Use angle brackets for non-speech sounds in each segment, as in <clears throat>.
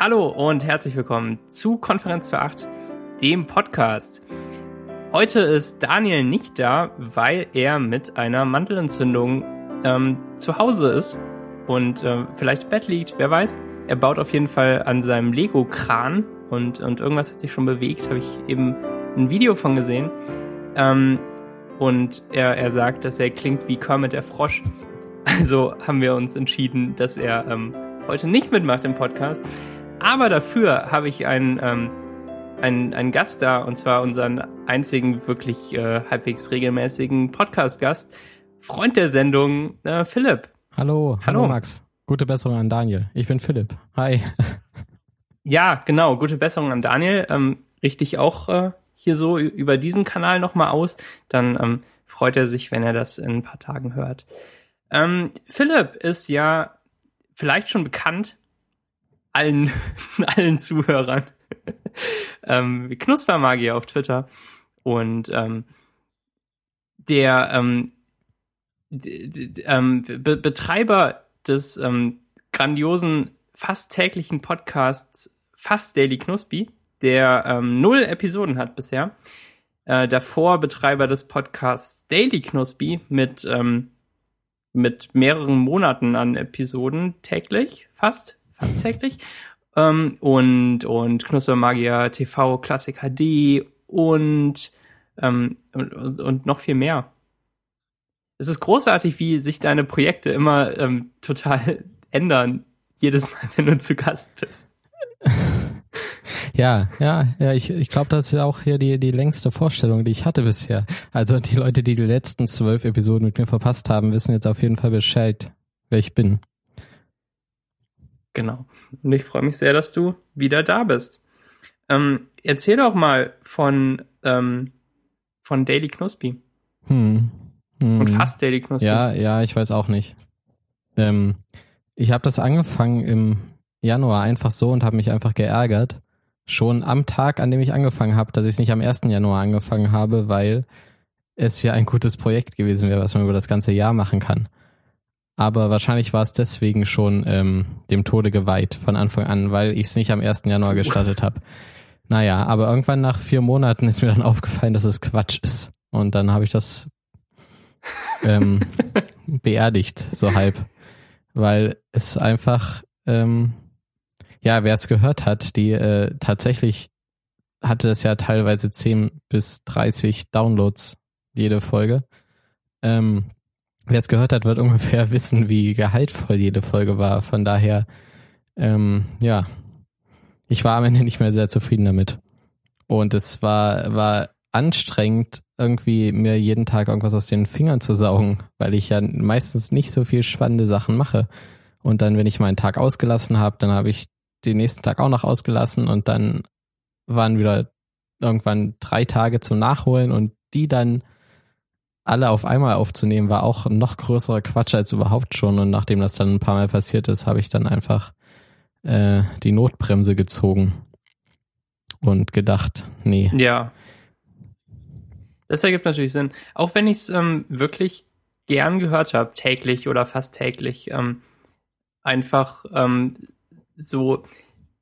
Hallo und herzlich willkommen zu Konferenz 28, dem Podcast. Heute ist Daniel nicht da, weil er mit einer Mandelentzündung ähm, zu Hause ist und äh, vielleicht im Bett liegt, wer weiß. Er baut auf jeden Fall an seinem Lego-Kran und, und irgendwas hat sich schon bewegt, habe ich eben ein Video von gesehen. Ähm, und er, er sagt, dass er klingt wie Kermit der Frosch. Also haben wir uns entschieden, dass er ähm, heute nicht mitmacht im Podcast. Aber dafür habe ich einen, ähm, einen, einen Gast da, und zwar unseren einzigen wirklich äh, halbwegs regelmäßigen Podcast-Gast, Freund der Sendung, äh, Philipp. Hallo, hallo, hallo Max. Gute Besserung an Daniel. Ich bin Philipp. Hi. <laughs> Ja, genau. Gute Besserung an Daniel. Ähm, richte ich auch äh, hier so über diesen Kanal nochmal aus. Dann ähm, freut er sich, wenn er das in ein paar Tagen hört. Ähm, Philipp ist ja vielleicht schon bekannt allen, <laughs> allen Zuhörern. ähm, Knuspermagier auf Twitter. Und ähm, der ähm, ähm, Be Betreiber des ähm, grandiosen, fast täglichen Podcasts Fast Daily Knuspi, der ähm, null Episoden hat bisher. Äh, davor Betreiber des Podcasts Daily Knuspi mit, ähm, mit mehreren Monaten an Episoden täglich, fast, fast täglich. Ähm, und, und Knuspermagier TV Classic HD und, ähm, und, und noch viel mehr es ist großartig, wie sich deine Projekte immer ähm, total <laughs> ändern, jedes Mal, wenn du zu Gast bist. <laughs> Ja, ja, ja, ich, ich glaube, das ist ja auch hier die, die längste Vorstellung, die ich hatte bisher. Also die Leute, die die letzten zwölf Episoden mit mir verpasst haben, wissen jetzt auf jeden Fall Bescheid, wer ich bin. Genau. Und ich freue mich sehr, dass du wieder da bist. Ähm, erzähl doch mal von, ähm, von Daily Knospi. Hm. Hm. Und fast Daily Knospi. Ja, ja, ich weiß auch nicht. Ähm, ich habe das angefangen im Januar einfach so und habe mich einfach geärgert. Schon am Tag, an dem ich angefangen habe, dass ich es nicht am 1. Januar angefangen habe, weil es ja ein gutes Projekt gewesen wäre, was man über das ganze Jahr machen kann. Aber wahrscheinlich war es deswegen schon ähm, dem Tode geweiht von Anfang an, weil ich es nicht am 1. Januar gestartet habe. Naja, aber irgendwann nach vier Monaten ist mir dann <laughs> aufgefallen, dass es Quatsch ist. Und dann habe ich das ähm, <laughs> beerdigt, so halb. Weil es einfach, ähm, ja, wer es gehört hat, die äh, tatsächlich hatte es ja teilweise 10 bis 30 Downloads jede Folge. Ähm, wer es gehört hat, wird <laughs> ungefähr wissen, wie gehaltvoll jede Folge war. Von daher, ähm, ja, ich war am Ende nicht mehr sehr zufrieden damit. Und es war, war anstrengend, irgendwie mir jeden Tag irgendwas aus den Fingern zu saugen, weil ich ja meistens nicht so viel spannende Sachen mache. Und dann, wenn ich meinen Tag ausgelassen habe, dann habe ich den nächsten Tag auch noch ausgelassen und dann waren wieder irgendwann drei Tage zum Nachholen und die dann alle auf einmal aufzunehmen, war auch noch größerer Quatsch als überhaupt schon. Und nachdem das dann ein paar Mal passiert ist, habe ich dann einfach äh, die Notbremse gezogen und gedacht, nee. Ja, das ergibt natürlich Sinn. Auch wenn ich es ähm, wirklich gern gehört habe, täglich oder fast täglich, ähm, einfach ähm, so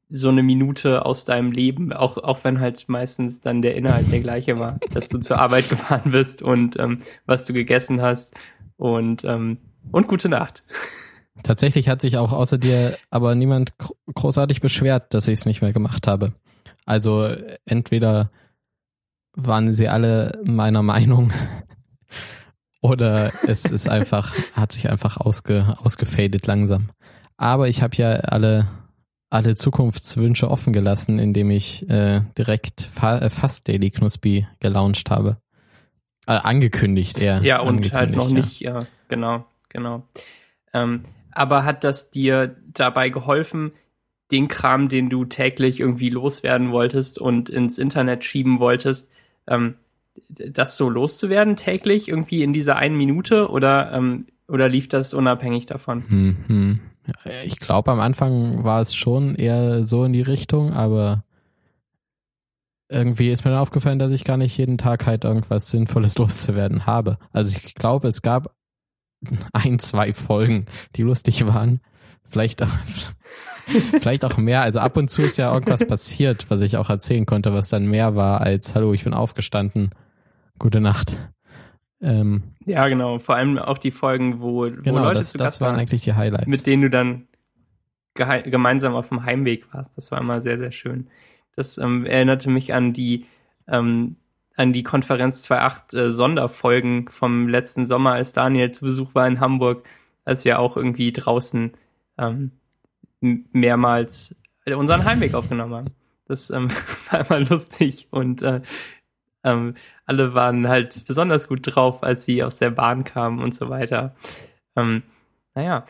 so eine Minute aus deinem Leben, auch, auch wenn halt meistens dann der Inhalt der gleiche war, <laughs> dass du zur Arbeit gefahren bist und ähm, was du gegessen hast und, ähm, und gute Nacht. Tatsächlich hat sich auch außer dir aber niemand großartig beschwert, dass ich es nicht mehr gemacht habe. Also entweder waren sie alle meiner Meinung. <laughs> Oder es ist einfach, hat sich einfach ausge, ausgefadet langsam. Aber ich habe ja alle, alle Zukunftswünsche offen gelassen, indem ich äh, direkt fa äh, fast Daily Knuspi gelauncht habe. Äh, angekündigt eher. Ja, und halt noch ja. nicht, ja, genau, genau. Ähm, aber hat das dir dabei geholfen, den Kram, den du täglich irgendwie loswerden wolltest und ins Internet schieben wolltest, ähm, das so loszuwerden täglich irgendwie in dieser einen Minute oder ähm, oder lief das unabhängig davon? Hm, hm. Ich glaube, am Anfang war es schon eher so in die Richtung, aber irgendwie ist mir dann aufgefallen, dass ich gar nicht jeden Tag halt irgendwas Sinnvolles <laughs> loszuwerden habe. Also ich glaube, es gab ein, zwei Folgen, die lustig waren. Vielleicht auch, <laughs> vielleicht auch mehr. Also ab und zu ist ja irgendwas passiert, was ich auch erzählen konnte, was dann mehr war als Hallo, ich bin aufgestanden. Gute Nacht. Ähm, ja, genau. Vor allem auch die Folgen, wo, wo genau, Leute das, zu Gast das waren, eigentlich die Highlights. Mit denen du dann gemeinsam auf dem Heimweg warst. Das war immer sehr, sehr schön. Das ähm, erinnerte mich an die ähm, an die Konferenz 2.8 äh, Sonderfolgen vom letzten Sommer, als Daniel zu Besuch war in Hamburg, als wir auch irgendwie draußen ähm, mehrmals unseren Heimweg aufgenommen haben. Das ähm, <laughs> war immer lustig und äh, ähm, alle waren halt besonders gut drauf, als sie aus der Bahn kamen und so weiter. Ähm, naja,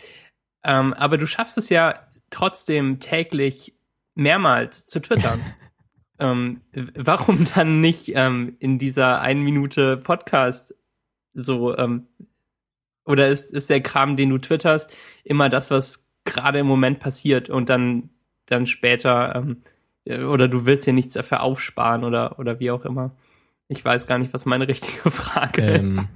ähm, aber du schaffst es ja trotzdem täglich mehrmals zu twittern. <laughs> ähm, warum dann nicht ähm, in dieser einen Minute Podcast so ähm, oder ist, ist der Kram, den du twitterst, immer das, was gerade im Moment passiert und dann dann später ähm, oder du willst dir nichts dafür aufsparen oder oder wie auch immer. Ich weiß gar nicht, was meine richtige <laughs> Frage ähm, ist.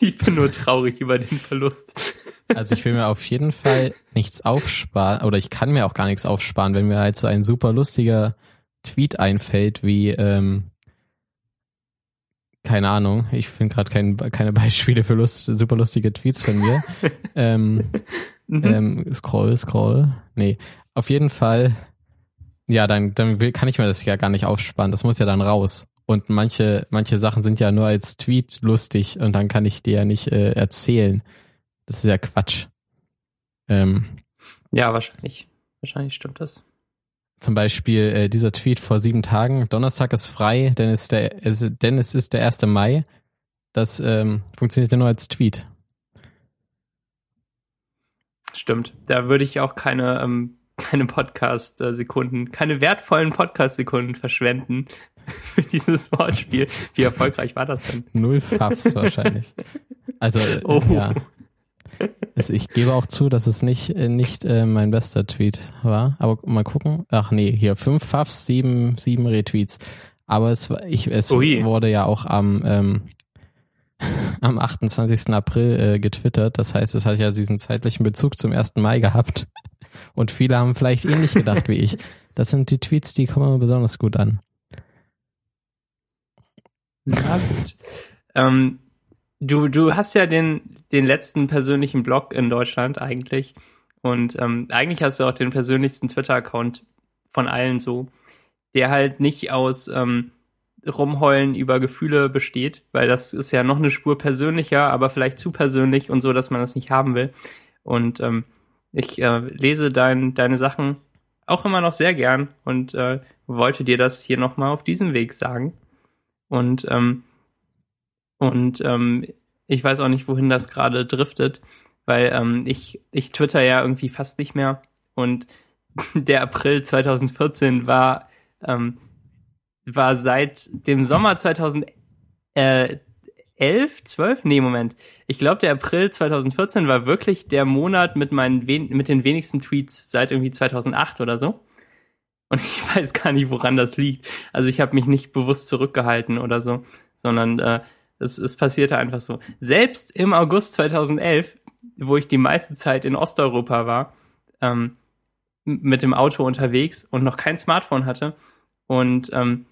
Ich bin nur traurig über den Verlust. Also ich will mir auf jeden Fall nichts aufsparen, oder ich kann mir auch gar nichts aufsparen, wenn mir halt so ein super lustiger Tweet einfällt, wie, ähm, keine Ahnung, ich finde gerade kein, keine Beispiele für Lust, super lustige Tweets von mir. <laughs> ähm, mhm. ähm, scroll, scroll. Nee, auf jeden Fall, ja, dann, dann will, kann ich mir das ja gar nicht aufsparen. Das muss ja dann raus. Und manche, manche Sachen sind ja nur als Tweet lustig und dann kann ich dir ja nicht äh, erzählen. Das ist ja Quatsch. Ähm, ja, wahrscheinlich. Wahrscheinlich stimmt das. Zum Beispiel äh, dieser Tweet vor sieben Tagen. Donnerstag ist frei, denn es ist der, es, denn es ist der 1. Mai. Das ähm, funktioniert ja nur als Tweet. Stimmt. Da würde ich auch keine, ähm, <laughs> keine Podcast-Sekunden, keine wertvollen Podcast-Sekunden verschwenden, <laughs> für dieses Wortspiel. Wie erfolgreich war das denn? Null Pfaffs wahrscheinlich. Also, oh. ja. Also ich gebe auch zu, dass es nicht, nicht äh, mein bester Tweet war. Aber mal gucken. Ach nee, hier fünf Pfaffs, sieben, sieben Retweets. Aber es, ich, es Ui. wurde ja auch am, ähm, <laughs> am 28. April äh, getwittert. Das heißt, es hat ja diesen zeitlichen Bezug zum 1. Mai gehabt. Und viele haben vielleicht ähnlich gedacht wie ich. Das sind die Tweets, die kommen besonders gut an. Na gut. Ähm, du, du hast ja den, den letzten persönlichen Blog in Deutschland eigentlich. Und ähm, eigentlich hast du auch den persönlichsten Twitter-Account von allen so, der halt nicht aus ähm, Rumheulen über Gefühle besteht, weil das ist ja noch eine Spur persönlicher, aber vielleicht zu persönlich und so, dass man das nicht haben will. Und ähm, ich äh, lese dein, deine Sachen auch immer noch sehr gern und äh, wollte dir das hier nochmal auf diesem Weg sagen. Und, ähm, und ähm, ich weiß auch nicht, wohin das gerade driftet, weil ähm, ich, ich twitter ja irgendwie fast nicht mehr. Und <laughs> der April 2014 war, ähm, war seit dem Sommer 2011, 12? Nee, Moment. Ich glaube, der April 2014 war wirklich der Monat mit meinen mit den wenigsten Tweets seit irgendwie 2008 oder so. Und <laughs> ich weiß gar nicht, woran das liegt. Also ich habe mich nicht bewusst zurückgehalten oder so, sondern äh, es, es passierte einfach so. Selbst im August 2011, wo ich die meiste Zeit in Osteuropa war, ähm, mit dem Auto unterwegs und noch kein Smartphone hatte und ähm,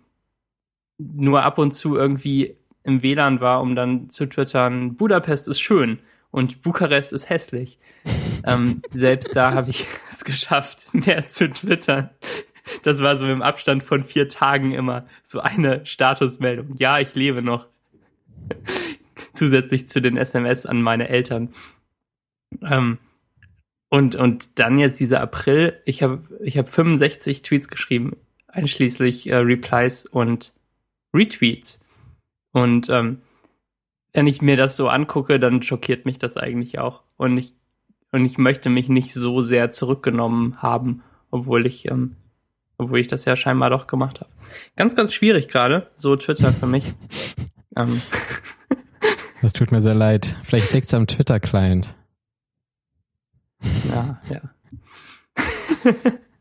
nur ab und zu irgendwie im WLAN war, um dann zu twittern, Budapest ist schön und Bukarest ist hässlich. <laughs> ähm, selbst da habe ich <laughs> es geschafft, mehr zu twittern das war so im Abstand von vier Tagen immer so eine Statusmeldung. Ja, ich lebe noch. <laughs> Zusätzlich zu den SMS an meine Eltern. Ähm, und, und dann jetzt dieser April, ich habe ich hab 65 Tweets geschrieben, einschließlich äh, Replies und Retweets. Und ähm, wenn ich mir das so angucke, dann schockiert mich das eigentlich auch. Und ich, und ich möchte mich nicht so sehr zurückgenommen haben, obwohl ich ähm, obwohl ich das ja scheinbar doch gemacht habe. Ganz, ganz schwierig gerade, so Twitter für mich. <laughs> ähm. Das tut mir sehr leid. Vielleicht liegt es am Twitter-Client. Ja, ja. <laughs>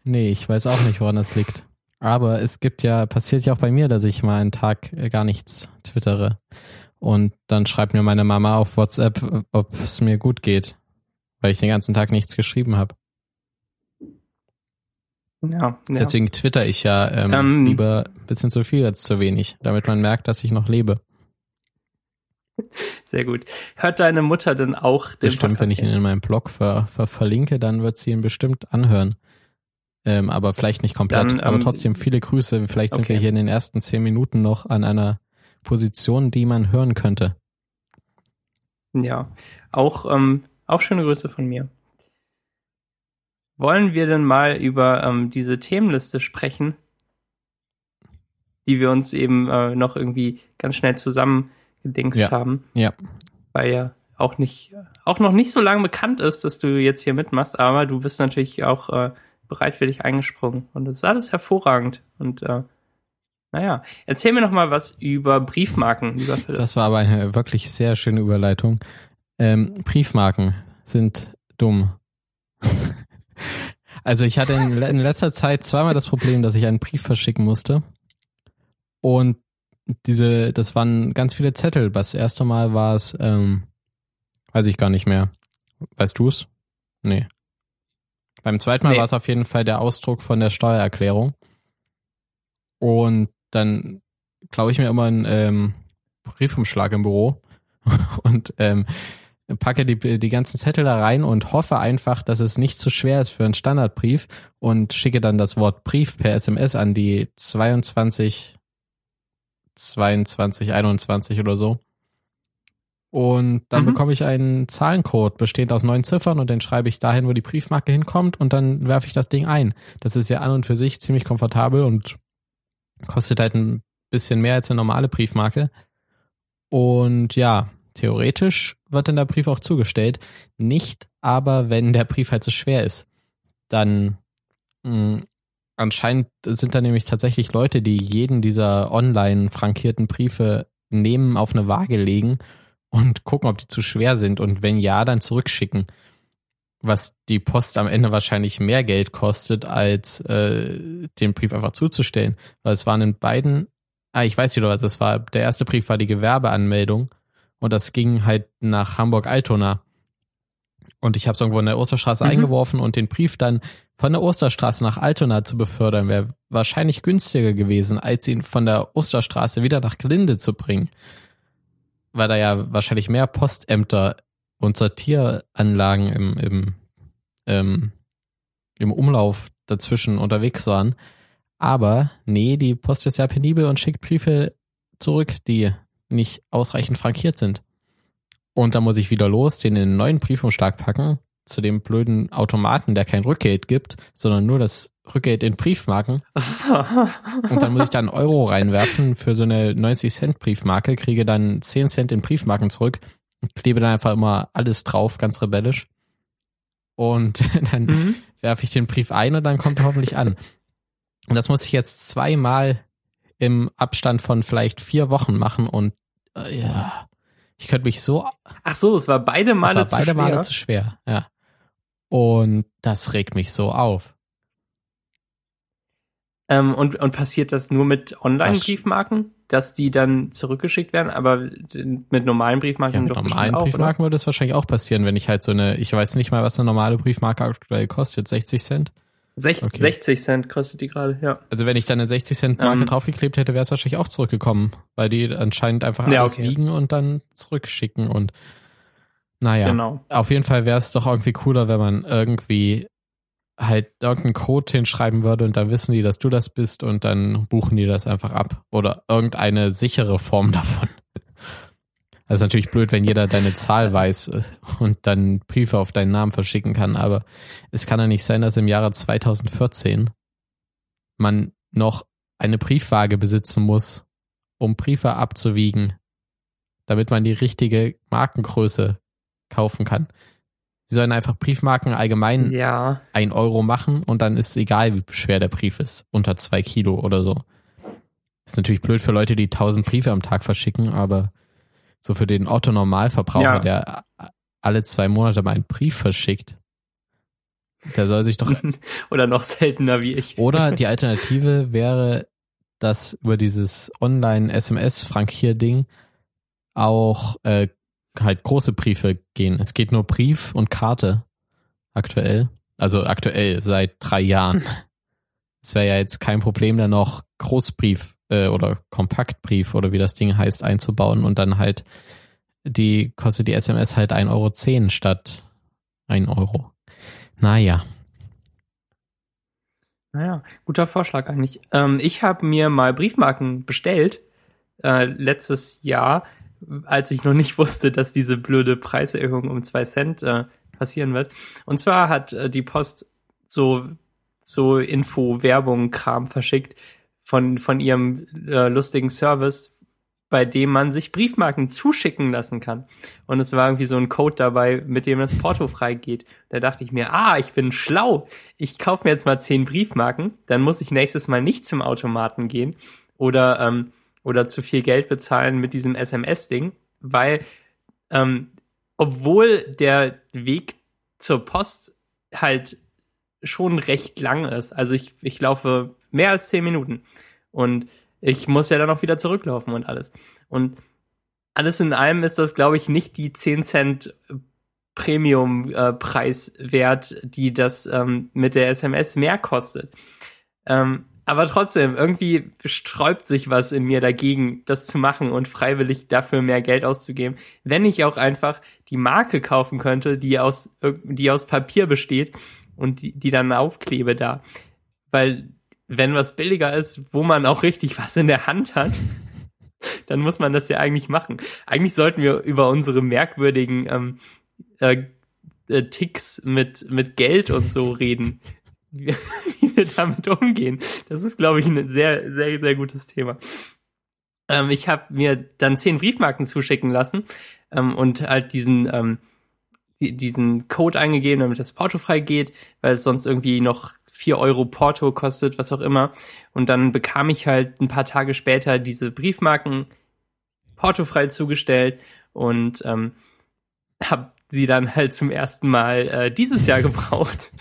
nee, ich weiß auch nicht, woran das liegt. Aber es gibt ja, passiert ja auch bei mir, dass ich mal einen Tag gar nichts twittere. Und dann schreibt mir meine Mama auf WhatsApp, ob es mir gut geht, weil ich den ganzen Tag nichts geschrieben habe. Ja, ja. Deswegen twitter ich ja ähm, ähm, lieber ein bisschen zu viel als zu wenig, damit man merkt, dass ich noch lebe. Sehr gut. Hört deine Mutter denn auch den Bestimmt, wenn ich ihn in meinem Blog ver, ver, verlinke, dann wird sie ihn bestimmt anhören. Ähm, aber vielleicht nicht komplett. Dann, ähm, aber trotzdem viele Grüße. Vielleicht okay. sind wir hier in den ersten zehn Minuten noch an einer Position, die man hören könnte. Ja, auch, ähm, auch schöne Grüße von mir. Wollen wir denn mal über ähm, diese Themenliste sprechen, die wir uns eben äh, noch irgendwie ganz schnell zusammengedingst ja. haben? Ja. Weil ja auch nicht, auch noch nicht so lange bekannt ist, dass du jetzt hier mitmachst, aber du bist natürlich auch äh, bereitwillig eingesprungen und das ist alles hervorragend und äh, naja, erzähl mir noch mal was über Briefmarken, lieber Philipp. Das war aber eine wirklich sehr schöne Überleitung. Ähm, Briefmarken sind dumm. Also ich hatte in, in, letzter Zeit zweimal das Problem, dass ich einen Brief verschicken musste. Und diese, das waren ganz viele Zettel. Das erste Mal war es, ähm, weiß ich gar nicht mehr. Weißt du es? Nee. Beim zweiten Mal nee. war es auf jeden Fall der Ausdruck von der Steuererklärung. Und dann klaue ich mir immer einen ähm, Briefumschlag im Büro <laughs> und ähm, packe die, die ganzen Zettel da rein und hoffe einfach, dass es nicht zu schwer ist für einen Standardbrief und schicke dann das Wort Brief per SMS an die 22, 22, 21 oder so. Und dann mhm. bekomme ich einen Zahlencode bestehend aus neun Ziffern und den schreibe ich dahin, wo die Briefmarke hinkommt und dann werfe ich das Ding ein. Das ist ja an und für sich ziemlich komfortabel und Kostet halt ein bisschen mehr als eine normale Briefmarke. Und ja, theoretisch wird dann der Brief auch zugestellt. Nicht aber, wenn der Brief halt so schwer ist. Dann mh, hm, anscheinend sind da nämlich tatsächlich Leute, die jeden dieser online frankierten Briefe nehmen, auf eine Waage legen und gucken, ob die zu schwer sind und wenn ja, dann zurückschicken was die Post am Ende wahrscheinlich mehr Geld kostet, als äh, den Brief einfach zuzustellen. Weil es waren in beiden, ah, ich weiß wieder, was das war. Der erste Brief war die Gewerbeanmeldung und das ging halt nach Hamburg-Altona. Und ich habe es irgendwo in der Osterstraße mhm. eingeworfen und den Brief dann von der Osterstraße nach Altona zu befördern, wäre wahrscheinlich günstiger gewesen, als ihn von der Osterstraße wieder nach Glinde zu bringen. Weil da ja wahrscheinlich mehr Postämter und Sortieranlagen im, im, ähm, im Umlauf dazwischen unterwegs waren. Aber nee, die Post ist ja penibel und schickt Briefe zurück, die nicht ausreichend frankiert sind. Und da muss ich wieder los, den in einen neuen Briefumschlag packen, zu dem blöden Automaten, der kein Rückgeld gibt, sondern nur das Rückgeld in Briefmarken. <laughs> und dann muss ich da einen Euro reinwerfen für so eine 90 Cent Briefmarke, kriege dann 10 Cent in Briefmarken zurück klebe dann einfach immer alles drauf, ganz rebellisch. Und <laughs> dann mhm. werfe ich den Brief ein und dann kommt er hoffentlich an. Und das muss ich jetzt zweimal im Abstand von vielleicht vier Wochen machen und äh, ja, ich könnte mich so. Ach so, es war beide Male es war beide Male zu schwer, ja. Und das regt mich so auf. Ähm, und, und passiert das nur mit Online-Briefmarken? dass die dann zurückgeschickt werden, aber mit normalen Briefmarken ja, mit normalen auch, Briefmarken oder? würde es wahrscheinlich auch passieren, wenn ich halt so eine, ich weiß nicht mal, was eine normale Briefmarke aktuell kostet, 60 Cent? 60, okay. 60 Cent kostet die gerade, ja. Also wenn ich dann eine 60 Cent Marke ähm, draufgeklebt hätte, wäre es wahrscheinlich auch zurückgekommen, weil die anscheinend einfach alles ja, okay. wiegen und dann zurückschicken und naja, genau. auf jeden Fall wäre es doch irgendwie cooler, wenn man irgendwie halt irgendeinen Code hinschreiben würde und dann wissen die, dass du das bist und dann buchen die das einfach ab. Oder irgendeine sichere Form <laughs> davon. Das ist natürlich blöd, wenn jeder deine Zahl weiß äh, und dann Briefe auf deinen Namen verschicken kann, aber es kann ja nicht sein, dass im Jahre 2014 man noch eine Briefwaage besitzen muss, um Briefe abzuwiegen, damit man die richtige Markengröße kaufen kann. Sie sollen einfach Briefmarken allgemein ja. ein Euro machen und dann ist egal, wie schwer der Brief ist. Unter zwei Kilo oder so. Ist natürlich blöd für Leute, die tausend Briefe am Tag verschicken, aber so für den Otto-Normalverbraucher, ja. der alle zwei Monate mal einen Brief verschickt, der soll sich doch. <laughs> oder noch seltener wie ich. oder <laughs> die Alternative wäre, dass über dieses Online-SMS-Frankier-Ding auch äh, halt große Briefe gehen. Es geht nur Brief und Karte aktuell. Also aktuell seit drei Jahren. es wäre ja jetzt kein Problem, da noch Großbrief äh, oder Kompaktbrief oder wie das Ding heißt einzubauen und dann halt die kostet die SMS halt 1,10 Euro statt 1 Euro. Naja. Naja, guter Vorschlag eigentlich. Ähm, ich habe mir mal Briefmarken bestellt äh, letztes Jahr, als ich noch nicht <laughs> wusste, dass diese blöde Preiserhöhung um zwei Cent äh, passieren wird. Und zwar hat äh, die Post so so Info, Werbung, Kram verschickt von von ihrem äh, lustigen Service, bei dem man sich Briefmarken zuschicken lassen kann. Und es war irgendwie so ein Code dabei, mit dem das Porto freigeht. Da dachte ich mir, ah, ich bin schlau. Ich kaufe mir jetzt mal zehn Briefmarken, dann muss ich nächstes Mal nicht zum Automaten gehen oder, ähm, oder zu viel Geld bezahlen mit diesem SMS-Ding, weil ähm, obwohl der Weg zur Post halt schon recht lang ist. Also ich, ich laufe mehr als zehn Minuten. Und ich muss ja dann auch wieder zurücklaufen und alles. Und alles in allem ist das, glaube ich, nicht die 10 Cent Premium-Preis äh, wert, die das ähm, mit der SMS mehr kostet. Ähm, aber trotzdem, irgendwie sträubt sich was in mir dagegen, das zu machen und freiwillig dafür mehr Geld auszugeben, wenn ich auch einfach die Marke kaufen könnte, die aus, die aus Papier besteht und die, die dann aufklebe da. Weil wenn was billiger ist, wo man auch richtig was in der Hand hat, <laughs> dann muss man das ja eigentlich machen. Eigentlich sollten wir über unsere merkwürdigen ähm, äh, äh, Ticks mit, mit Geld und so reden, wie, <laughs> wie wir damit umgehen. Das ist, glaube ich, ein sehr, sehr, sehr gutes Thema. Ähm, ich habe mir dann zehn Briefmarken zuschicken lassen ähm, und halt diesen ähm, diesen Code eingegeben, damit das Porto frei geht, weil es sonst irgendwie noch vier Euro Porto kostet, was auch immer. Und dann bekam ich halt ein paar Tage später diese Briefmarken portofrei zugestellt und ähm, habe sie dann halt zum ersten Mal äh, dieses Jahr <laughs> gebraucht.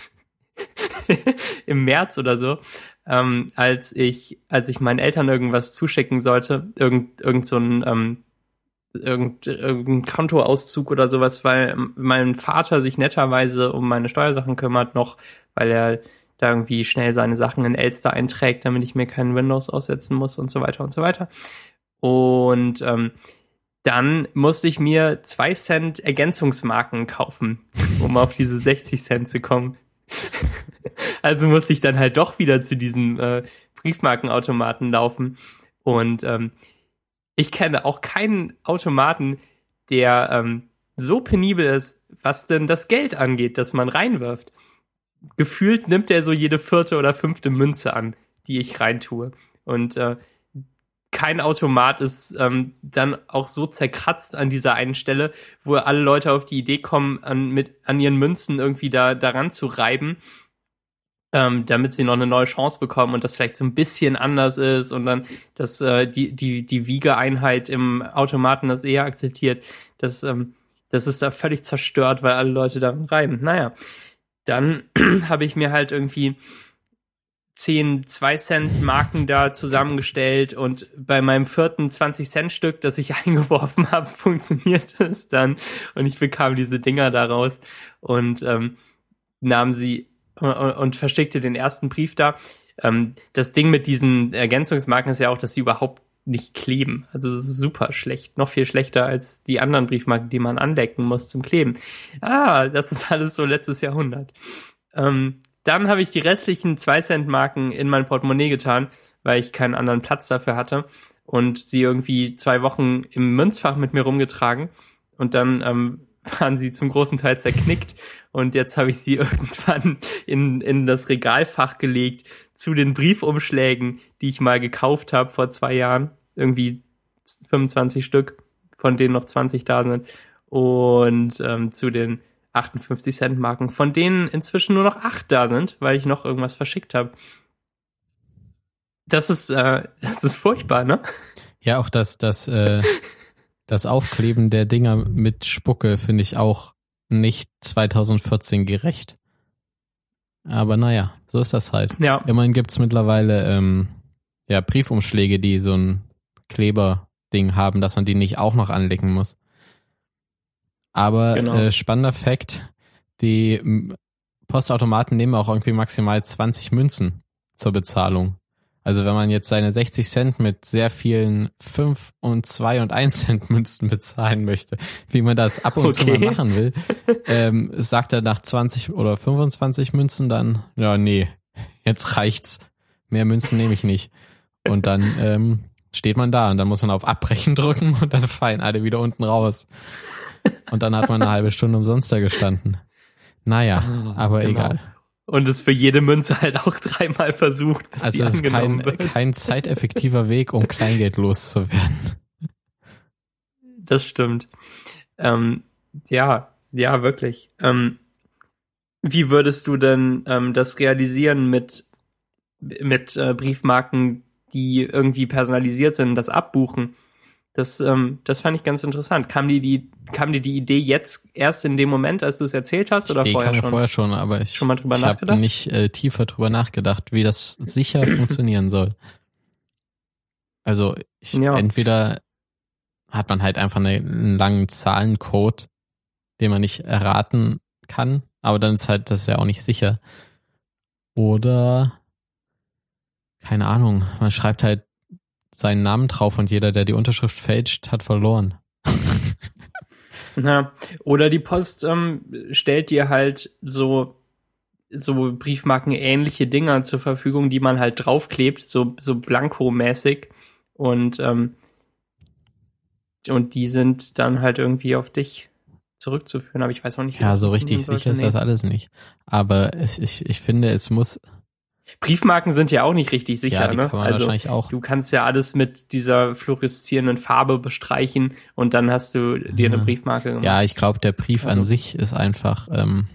<laughs> Im März oder so, ähm, als ich, als ich meinen Eltern irgendwas zuschicken sollte, irgend, irgend so ein ähm, irgendein Kontoauszug oder sowas, weil mein Vater sich netterweise um meine Steuersachen kümmert noch, weil er da irgendwie schnell seine Sachen in Elster einträgt, damit ich mir keinen Windows aussetzen muss und so weiter und so weiter. Und ähm, dann musste ich mir zwei Cent Ergänzungsmarken kaufen, um auf diese 60 Cent zu kommen. <laughs> also musste ich dann halt doch wieder zu diesem äh, Briefmarkenautomaten laufen. Und ähm, ich kenne auch keinen Automaten, der ähm, so penibel ist, was denn das Geld angeht, das man reinwirft gefühlt nimmt er so jede vierte oder fünfte Münze an, die ich reintue. Und äh, kein Automat ist ähm, dann auch so zerkratzt an dieser einen Stelle, wo alle Leute auf die Idee kommen, an, mit, an ihren Münzen irgendwie da daran zu reiben, ähm, damit sie noch eine neue Chance bekommen und das vielleicht so ein bisschen anders ist und dann dass äh, die, die, die Wiegeeinheit im Automaten das eher akzeptiert. Das, ähm, das ist da völlig zerstört, weil alle Leute da reiben. Naja, dann <clears throat> habe ich mir halt irgendwie zehn 2 Cent Marken da zusammengestellt und bei meinem vierten 20 Cent Stück, das ich <laughs> eingeworfen habe, funktioniert es dann und ich bekam diese Dinger daraus und ähm, nahm sie und, und verschickte den ersten Brief da. Ähm, das Ding mit diesen Ergänzungsmarken ist ja auch, dass sie überhaupt nicht kleben. Also es ist super schlecht, noch viel schlechter als die anderen Briefmarken, die man andecken muss zum Kleben. Ah, das ist alles so letztes Jahrhundert. Ähm, dann habe ich die restlichen 2 Cent Marken in mein Portemonnaie getan, weil ich keinen anderen Platz dafür hatte und sie irgendwie zwei Wochen im Münzfach mit mir rumgetragen und dann ähm, waren sie zum großen Teil zerknickt und jetzt habe ich sie <laughs> irgendwann in, in das Regalfach gelegt zu den Briefumschlägen, die ich mal gekauft habe vor zwei Jahren. Irgendwie 25 Stück, von denen noch 20 da sind. Und ähm, zu den 58 Cent Marken, von denen inzwischen nur noch acht da sind, weil ich noch irgendwas verschickt habe. Das ist, äh, <laughs> das ist furchtbar, ne? Ja, auch das, das, äh, <laughs> das Aufkleben der Dinger mit Spucke finde ich auch nicht 2014 gerecht. Aber naja, so ist das halt. Ja. Immerhin gibt's mittlerweile ähm, ja, Briefumschläge, die so ein Kleberding haben, dass man die nicht auch noch anlegen muss. Aber genau. äh, spannender Fakt, die Postautomaten nehmen auch irgendwie maximal 20 Münzen zur Bezahlung. Also wenn man jetzt seine 60 Cent mit sehr vielen 5 und 2 und 1 Cent Münzen bezahlen möchte, wie man das ab und okay. zu mal machen will, ähm, sagt er nach 20 oder 25 Münzen dann, ja, nee, jetzt reicht's. Mehr Münzen nehme ich nicht. Und dann ähm, steht man da und dann muss man auf Abbrechen drücken und dann fallen alle wieder unten raus. Und dann hat man eine halbe Stunde umsonst da gestanden. Naja, ah, aber genau. egal. Und es für jede Münze halt auch dreimal versucht, bis also es ist kein, wird. kein zeiteffektiver Weg, um Kleingeld loszuwerden. Das stimmt. Ähm, ja, ja, wirklich. Ähm, wie würdest du denn ähm, das realisieren mit, mit äh, Briefmarken, die irgendwie personalisiert sind, das abbuchen? Das, ähm, das fand ich ganz interessant. Kam dir die, kam dir die Idee jetzt erst in dem Moment, als du es erzählt hast, oder die vorher kam schon? vorher schon, aber ich, schon mal drüber ich habe nicht äh, tiefer drüber nachgedacht, wie das sicher <laughs> funktionieren soll. Also ich, ja. entweder hat man halt einfach eine, einen langen Zahlencode, den man nicht erraten kann, aber dann ist halt das ist ja auch nicht sicher. Oder keine Ahnung, man schreibt halt seinen Namen drauf und jeder, der die Unterschrift fälscht, hat verloren. <laughs> Na, oder die Post ähm, stellt dir halt so so Briefmarken ähnliche Dinger zur Verfügung, die man halt draufklebt, so so blanko-mäßig und ähm, und die sind dann halt irgendwie auf dich zurückzuführen, aber ich weiß auch nicht. Ja, so richtig sicher ist das alles nicht. Aber es, ich, ich finde, es muss Briefmarken sind ja auch nicht richtig sicher, ja, die ne? Kann man also wahrscheinlich auch. du kannst ja alles mit dieser fluoreszierenden Farbe bestreichen und dann hast du dir eine Briefmarke gemacht. Ja, ich glaube, der Brief also. an sich ist einfach. Ähm,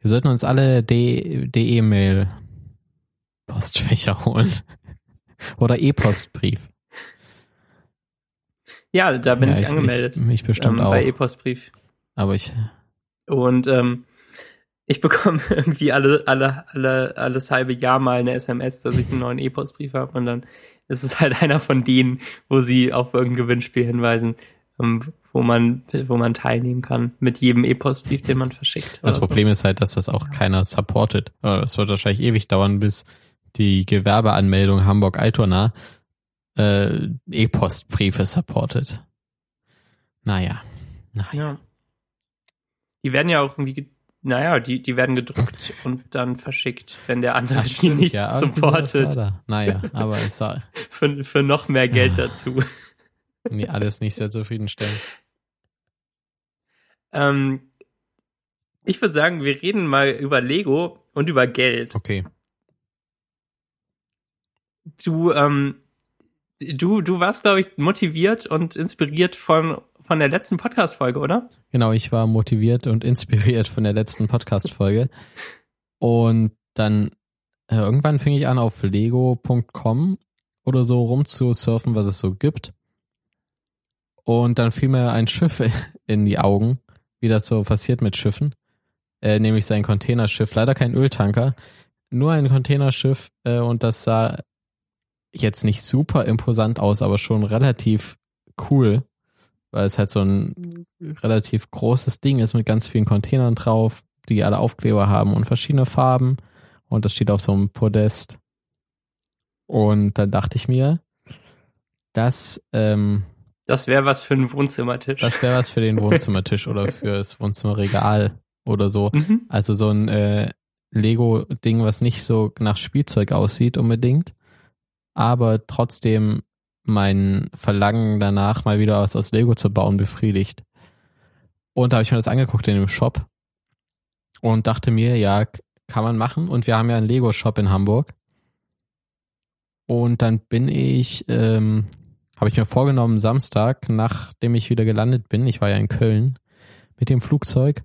wir sollten uns alle DE-Mail Postfächer holen <laughs> oder E-Postbrief. Ja, da bin ja, ich, ich, angemeldet. Ich, mich bestimmt ähm, auch. Bei E-Postbrief. Aber ich. Und ähm, ich bekomme <laughs> irgendwie alle, alle, alle, alles halbe Jahr mal eine SMS, dass ich einen neuen E-Postbrief habe und dann ist es halt <laughs> einer von denen, wo sie auf irgendein Gewinnspiel hinweisen, ähm, wo man, wo man teilnehmen kann mit jedem E-Postbrief, den man verschickt. Das Problem so. ist halt, dass das auch keiner supportet. Es wird wahrscheinlich ewig dauern, bis die Gewerbeanmeldung Hamburg-Altona äh, E-Postbriefe supportet. Naja. naja. Ja. Die werden ja auch irgendwie naja, die, die werden gedruckt <laughs> und dann verschickt, wenn der andere Ach, die nicht ja, supportet. Naja, aber es <laughs> soll. für, für noch mehr Geld dazu. <laughs> Nee, alles nicht sehr zufriedenstellend. Ähm, ich würde sagen, wir reden mal über Lego und über Geld. Okay. Du, ähm, du, du warst, glaube ich, motiviert und inspiriert von von der letzten Podcast-Folge, oder? Genau, ich war motiviert und <laughs> inspiriert von der letzten Podcast-Folge. und dann äh, irgendwann fing ich an, auf lego.com oder so rumzusurfen, was es so gibt. Und dann fiel mir ein Schiff <laughs> in die Augen, wie das so passiert mit Schiffen. Äh, nämlich sein Containerschiff, leider kein Öltanker, nur ein Containerschiff äh, und das sah jetzt nicht super imposant aus, aber schon relativ cool weil es halt so ein relativ großes Ding ist mit ganz vielen Containern drauf, die alle Aufkleber haben und verschiedene Farben. Und das steht auf so einem Podest. Und dann dachte ich mir, dass ähm, das wäre was für einen Wohnzimmertisch. Das wäre was für den Wohnzimmertisch oder <laughs> fürs Wohnzimmerregal oder so. Mhm. Also so ein äh, Lego-Ding, was nicht so nach Spielzeug aussieht unbedingt, aber trotzdem mein Verlangen danach, mal wieder was aus Lego zu bauen, befriedigt. Und da habe ich mir das angeguckt in dem Shop und dachte mir, ja, kann man machen. Und wir haben ja einen Lego-Shop in Hamburg. Und dann bin ich, ähm, habe ich mir vorgenommen, Samstag, nachdem ich wieder gelandet bin, ich war ja in Köln mit dem Flugzeug.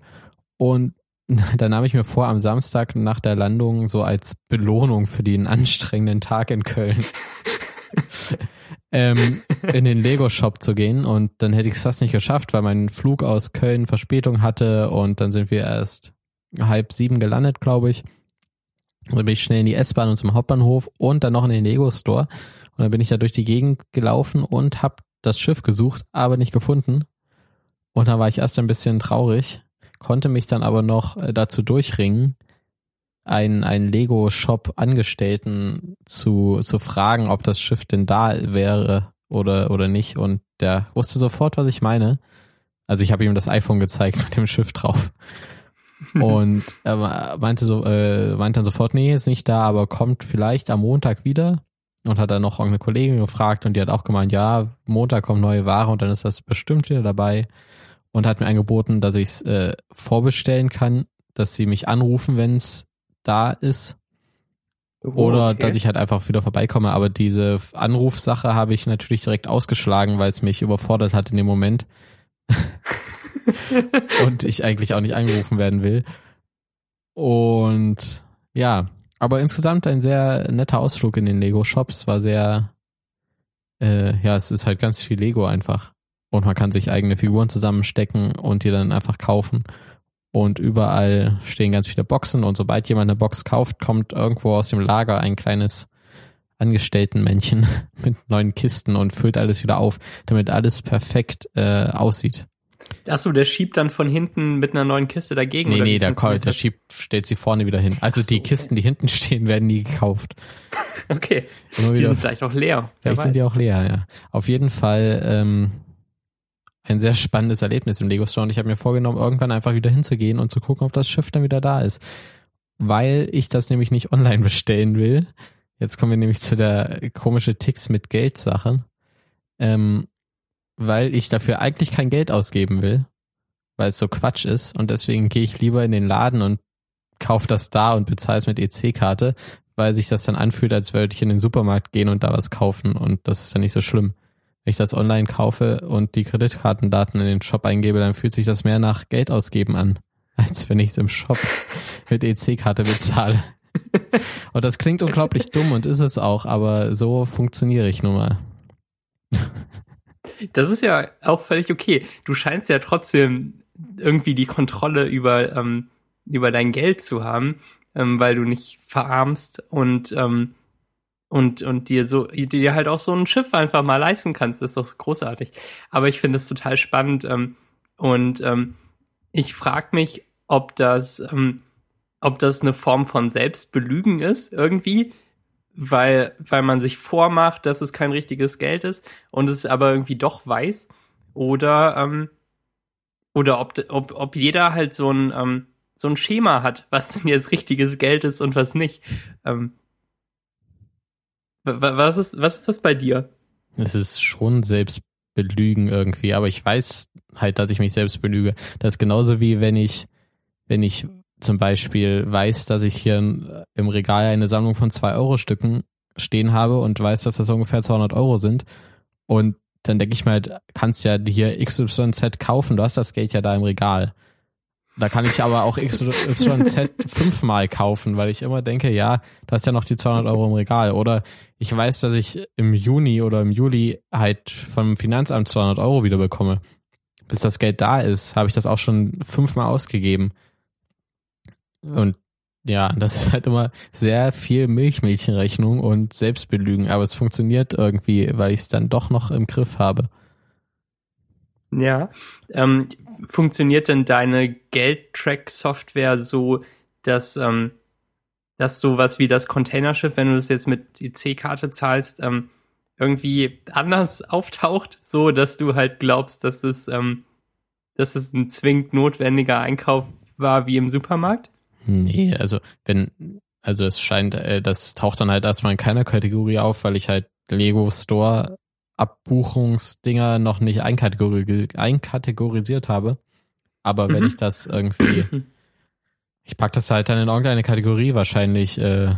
Und <laughs> da nahm ich mir vor, am Samstag nach der Landung so als Belohnung für den anstrengenden Tag in Köln <laughs> ähm, in den Lego-Shop zu gehen und dann hätte ich es fast nicht geschafft, weil mein Flug aus Köln Verspätung hatte und dann sind wir erst halb sieben gelandet, glaube ich. Und dann bin ich schnell in die S-Bahn und zum Hauptbahnhof und dann noch in den Lego-Store. Und dann bin ich da durch die Gegend gelaufen und habe das Schiff gesucht, aber nicht gefunden. Und dann war ich erst ein bisschen traurig, konnte mich dann aber noch äh, dazu durchringen, einen, einen Lego-Shop-Angestellten zu, zu fragen, ob das Schiff denn da wäre oder, oder nicht. Und der wusste sofort, was ich meine. Also ich habe ihm das iPhone gezeigt mit dem Schiff drauf. <laughs> Und er meinte so, äh, meinte dann sofort, nee, ist nicht da, aber kommt vielleicht am Montag wieder. Und hat dann noch eine Kollegin gefragt und die hat auch gemeint, ja, Montag kommt neue Ware und dann ist das bestimmt wieder dabei. Und hat mir angeboten, dass ich es äh, vorbestellen kann, dass sie mich anrufen, wenn es da ist. Oh, Oder okay. dass ich halt einfach wieder vorbeikomme. Aber diese Anrufsache habe ich natürlich direkt ausgeschlagen, weil es mich überfordert hat in dem Moment. <laughs> und ich eigentlich auch nicht angerufen werden will. Und ja, aber insgesamt ein sehr netter Ausflug in den Lego-Shop. Es war sehr, äh, ja, es ist halt ganz viel Lego einfach. Und man kann sich eigene Figuren zusammenstecken und die dann einfach kaufen. Und überall stehen ganz viele Boxen und sobald jemand eine Box kauft, kommt irgendwo aus dem Lager ein kleines Angestelltenmännchen <laughs> mit neuen Kisten und füllt alles wieder auf, damit alles perfekt äh, aussieht. Achso, der schiebt dann von hinten mit einer neuen Kiste dagegen? Nee, oder nee, der, der schiebt, stellt sie vorne wieder hin. Also so, die Kisten, okay. die hinten <laughs> stehen, werden nie gekauft. <laughs> okay. Immer wieder, die sind vielleicht auch leer. Vielleicht sind die auch leer, ja. Auf jeden Fall ähm, ein sehr spannendes Erlebnis im Lego Store und ich habe mir vorgenommen, irgendwann einfach wieder hinzugehen und zu gucken, ob das Schiff dann wieder da ist. Weil ich das nämlich nicht online <laughs> bestellen will. Jetzt kommen wir nämlich zu der komische Ticks mit Geld Sache. Ähm, weil ich dafür eigentlich kein Geld ausgeben will, weil es so Quatsch ist und deswegen gehe ich lieber in den Laden und kaufe das da und bezahle es mit EC-Karte, weil sich das dann anfühlt, als würde ich in den Supermarkt gehen und da was kaufen und das ist dann nicht so schlimm. Wenn ich das online kaufe und die Kreditkartendaten in den Shop eingebe, dann fühlt sich das mehr nach Geld ausgeben an, <laughs> als wenn ich es im Shop <laughs> mit EC-Karte bezahle. <laughs> und das klingt unglaublich dumm und ist es auch, aber so funktioniere ich nun mal. Das ist ja auch völlig okay. Du scheinst ja trotzdem irgendwie die Kontrolle über, ähm, über dein Geld zu haben, ähm, weil du nicht verarmst und, ähm, und, und dir so, dir halt auch so ein Schiff einfach mal leisten kannst. Ist doch großartig. Aber ich finde es total spannend ähm, und ähm, ich frage mich, ob das, ähm, ob das eine Form von Selbstbelügen ist irgendwie, weil, weil man sich vormacht, dass es kein richtiges Geld ist und es aber irgendwie doch weiß. Oder, ähm, oder ob, ob, ob jeder halt so ein, ähm, so ein Schema hat, was denn jetzt richtiges Geld ist und was nicht. Ähm, was ist, was ist das bei dir? Es ist schon Selbstbelügen irgendwie, aber ich weiß halt, dass ich mich selbst belüge. Das ist genauso wie wenn ich, wenn ich zum Beispiel weiß, dass ich hier im Regal eine Sammlung von 2-Euro-Stücken stehen habe und weiß, dass das ungefähr 200 Euro sind. Und dann denke ich mir halt, kannst ja hier XYZ kaufen, du hast das Geld ja da im Regal. Da kann ich aber auch XYZ fünfmal kaufen, weil ich immer denke, ja, du hast ja noch die 200 Euro im Regal. Oder ich weiß, dass ich im Juni oder im Juli halt vom Finanzamt 200 Euro wieder bekomme. Bis das Geld da ist, habe ich das auch schon fünfmal ausgegeben. Und ja, das ist halt immer sehr viel Milchmädchenrechnung und Selbstbelügen, aber es funktioniert irgendwie, weil ich es dann doch noch im Griff habe. Ja, ähm, funktioniert denn deine Geldtrack-Software so, dass, ähm, dass sowas wie das Containerschiff, wenn du das jetzt mit EC-Karte zahlst, ähm, irgendwie anders <laughs> auftaucht, so dass du halt glaubst, dass es, ähm, dass es ein zwingend notwendiger Einkauf war wie im Supermarkt? Nee, also wenn, also es scheint, äh, das taucht dann halt erstmal in keiner Kategorie auf, weil ich halt Lego Store Abbuchungsdinger noch nicht einkategori einkategorisiert habe. Aber mhm. wenn ich das irgendwie, <laughs> ich pack das halt dann in irgendeine Kategorie, wahrscheinlich äh,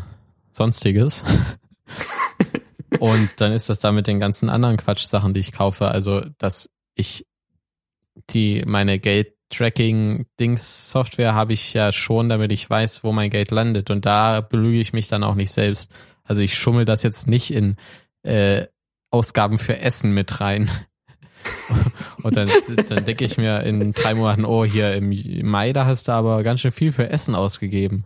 sonstiges. <laughs> Und dann ist das da mit den ganzen anderen Quatschsachen, die ich kaufe. Also, dass ich die meine Geld Tracking-Dings-Software habe ich ja schon, damit ich weiß, wo mein Geld landet. Und da belüge ich mich dann auch nicht selbst. Also ich schummel das jetzt nicht in äh, Ausgaben für Essen mit rein. <laughs> Und dann, dann denke ich mir in drei Monaten, oh, hier im Mai, da hast du aber ganz schön viel für Essen ausgegeben.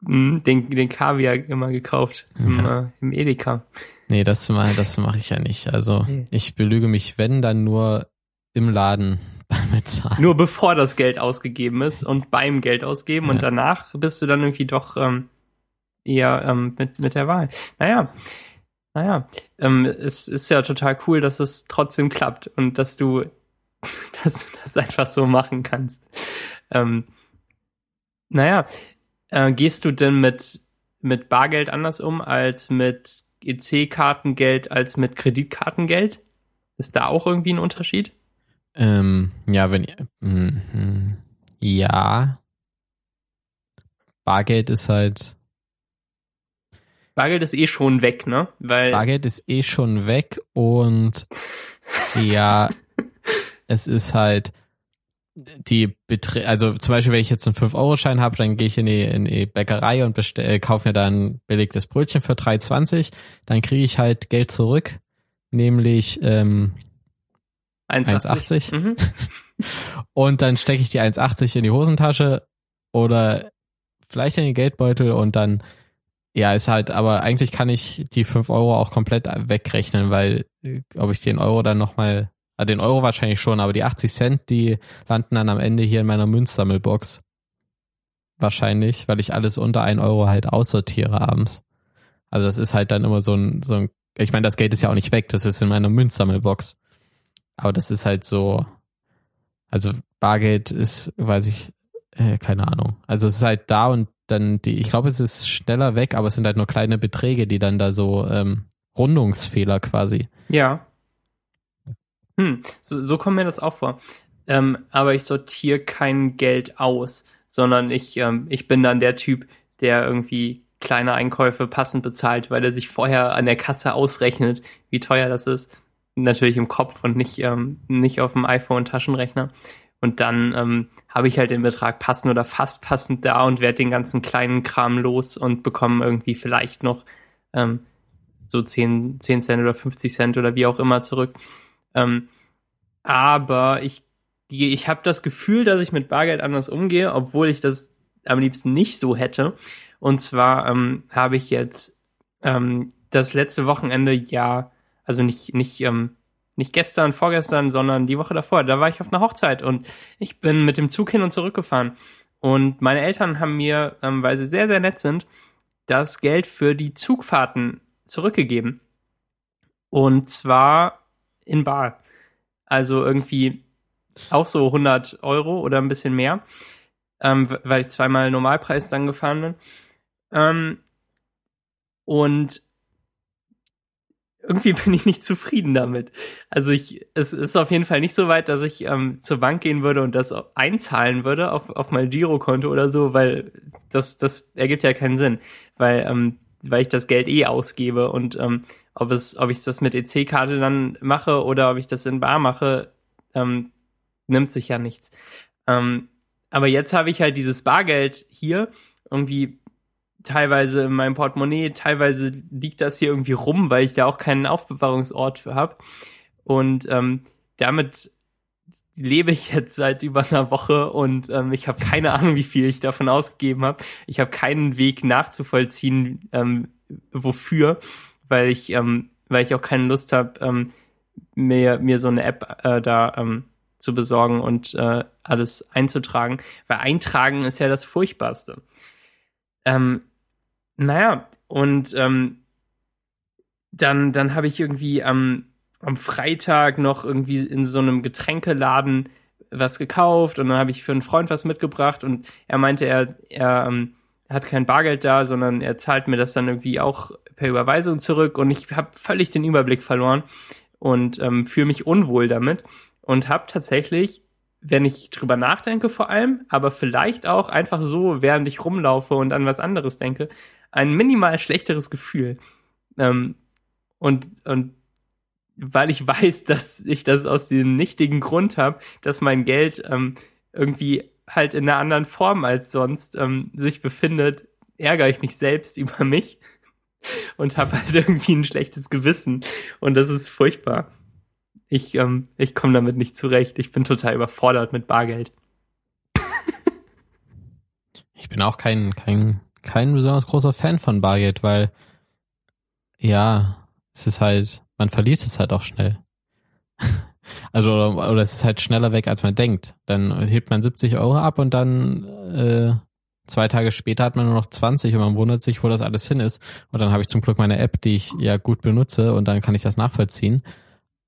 Mhm, den, den Kaviar immer gekauft im, ja. äh, im Edeka. Nee, das, das mache ich ja nicht. Also ich belüge mich, wenn, dann nur im Laden <laughs> beim Bezahlen. Nur bevor das Geld ausgegeben ist und beim Geld ausgeben ja. und danach bist du dann irgendwie doch ähm, eher ähm, mit, mit der Wahl. Naja, naja, ähm, es ist ja total cool, dass es trotzdem klappt und dass du, <laughs> dass du das einfach so machen kannst. Ähm, naja, äh, gehst du denn mit, mit Bargeld anders um als mit EC-Kartengeld, als mit Kreditkartengeld? Ist da auch irgendwie ein Unterschied? Ähm, ja, wenn mm, ja. Bargeld ist halt. Bargeld ist eh schon weg, ne? Weil Bargeld ist eh schon weg und ja, es ist halt die Betre also zum Beispiel, wenn ich jetzt einen 5-Euro-Schein habe, dann gehe ich in die, in die Bäckerei und äh, kaufe mir dann ein belegtes Brötchen für 3,20. Dann kriege ich halt Geld zurück, nämlich ähm, 1,80. Mhm. <laughs> und dann stecke ich die 1,80 in die Hosentasche oder vielleicht in den Geldbeutel und dann, ja, ist halt, aber eigentlich kann ich die 5 Euro auch komplett wegrechnen, weil äh, ob ich den Euro dann nochmal Ah, den Euro wahrscheinlich schon, aber die 80 Cent, die landen dann am Ende hier in meiner Münzsammelbox. Wahrscheinlich, weil ich alles unter 1 Euro halt aussortiere abends. Also das ist halt dann immer so ein, so ein, ich meine, das Geld ist ja auch nicht weg, das ist in meiner Münzsammelbox. Aber das ist halt so, also Bargeld ist, weiß ich, äh, keine Ahnung. Also es ist halt da und dann die, ich glaube, es ist schneller weg, aber es sind halt nur kleine Beträge, die dann da so ähm, Rundungsfehler quasi. Ja. Hm, so, so kommt mir das auch vor. Ähm, aber ich sortiere kein Geld aus, sondern ich, ähm, ich bin dann der Typ, der irgendwie kleine Einkäufe passend bezahlt, weil er sich vorher an der Kasse ausrechnet, wie teuer das ist. Natürlich im Kopf und nicht, ähm, nicht auf dem iPhone-Taschenrechner. Und dann ähm, habe ich halt den Betrag passend oder fast passend da und werde den ganzen kleinen Kram los und bekomme irgendwie vielleicht noch ähm, so 10, 10 Cent oder 50 Cent oder wie auch immer zurück. Ähm, aber ich, ich habe das Gefühl, dass ich mit Bargeld anders umgehe, obwohl ich das am liebsten nicht so hätte. Und zwar ähm, habe ich jetzt ähm, das letzte Wochenende ja, also nicht, nicht, ähm, nicht gestern, vorgestern, sondern die Woche davor, da war ich auf einer Hochzeit und ich bin mit dem Zug hin und zurück gefahren. Und meine Eltern haben mir, ähm, weil sie sehr, sehr nett sind, das Geld für die Zugfahrten zurückgegeben. Und zwar in Bar. Also irgendwie auch so 100 Euro oder ein bisschen mehr, ähm, weil ich zweimal Normalpreis dann gefahren bin. Ähm, und irgendwie <laughs> bin ich nicht zufrieden damit. Also ich, es ist auf jeden Fall nicht so weit, dass ich ähm, zur Bank gehen würde und das einzahlen würde auf, auf mein Girokonto oder so, weil das, das ergibt ja keinen Sinn, weil, ähm, weil ich das Geld eh ausgebe und ähm, ob es, ob ich das mit EC-Karte dann mache oder ob ich das in Bar mache, ähm, nimmt sich ja nichts. Ähm, aber jetzt habe ich halt dieses Bargeld hier irgendwie teilweise in meinem Portemonnaie, teilweise liegt das hier irgendwie rum, weil ich da auch keinen Aufbewahrungsort für habe. Und ähm, damit lebe ich jetzt seit über einer Woche und ähm, ich habe keine Ahnung, wie viel ich davon ausgegeben habe. Ich habe keinen Weg nachzuvollziehen, ähm, wofür weil ich, ähm, weil ich auch keine Lust habe, ähm, mir, mir so eine App äh, da ähm, zu besorgen und äh, alles einzutragen. Weil eintragen ist ja das Furchtbarste. Ähm, naja, und ähm, dann, dann habe ich irgendwie am, am Freitag noch irgendwie in so einem Getränkeladen was gekauft und dann habe ich für einen Freund was mitgebracht und er meinte, er, er ähm, hat kein Bargeld da, sondern er zahlt mir das dann irgendwie auch per Überweisung zurück und ich habe völlig den Überblick verloren und ähm, fühle mich unwohl damit und habe tatsächlich, wenn ich drüber nachdenke vor allem, aber vielleicht auch einfach so, während ich rumlaufe und an was anderes denke, ein minimal schlechteres Gefühl. Ähm, und, und weil ich weiß, <laughs> dass ich das aus dem nichtigen Grund habe, dass mein Geld ähm, irgendwie halt in einer anderen Form als sonst ähm, sich befindet, ärgere ich mich selbst <laughs> über mich und habe halt irgendwie ein schlechtes Gewissen und das ist furchtbar. Ich, ähm, ich komme damit nicht zurecht. Ich bin total überfordert mit Bargeld. ich bin auch kein, kein, kein besonders großer Fan von Bargeld, weil ja, es ist halt, man verliert es halt auch schnell. <laughs> Also oder, oder es ist halt schneller weg, als man denkt. Dann hebt man 70 Euro ab und dann äh, zwei Tage später hat man nur noch 20 und man wundert sich, wo das alles hin ist. Und dann habe ich zum Glück meine App, die ich ja gut benutze und dann kann ich das nachvollziehen.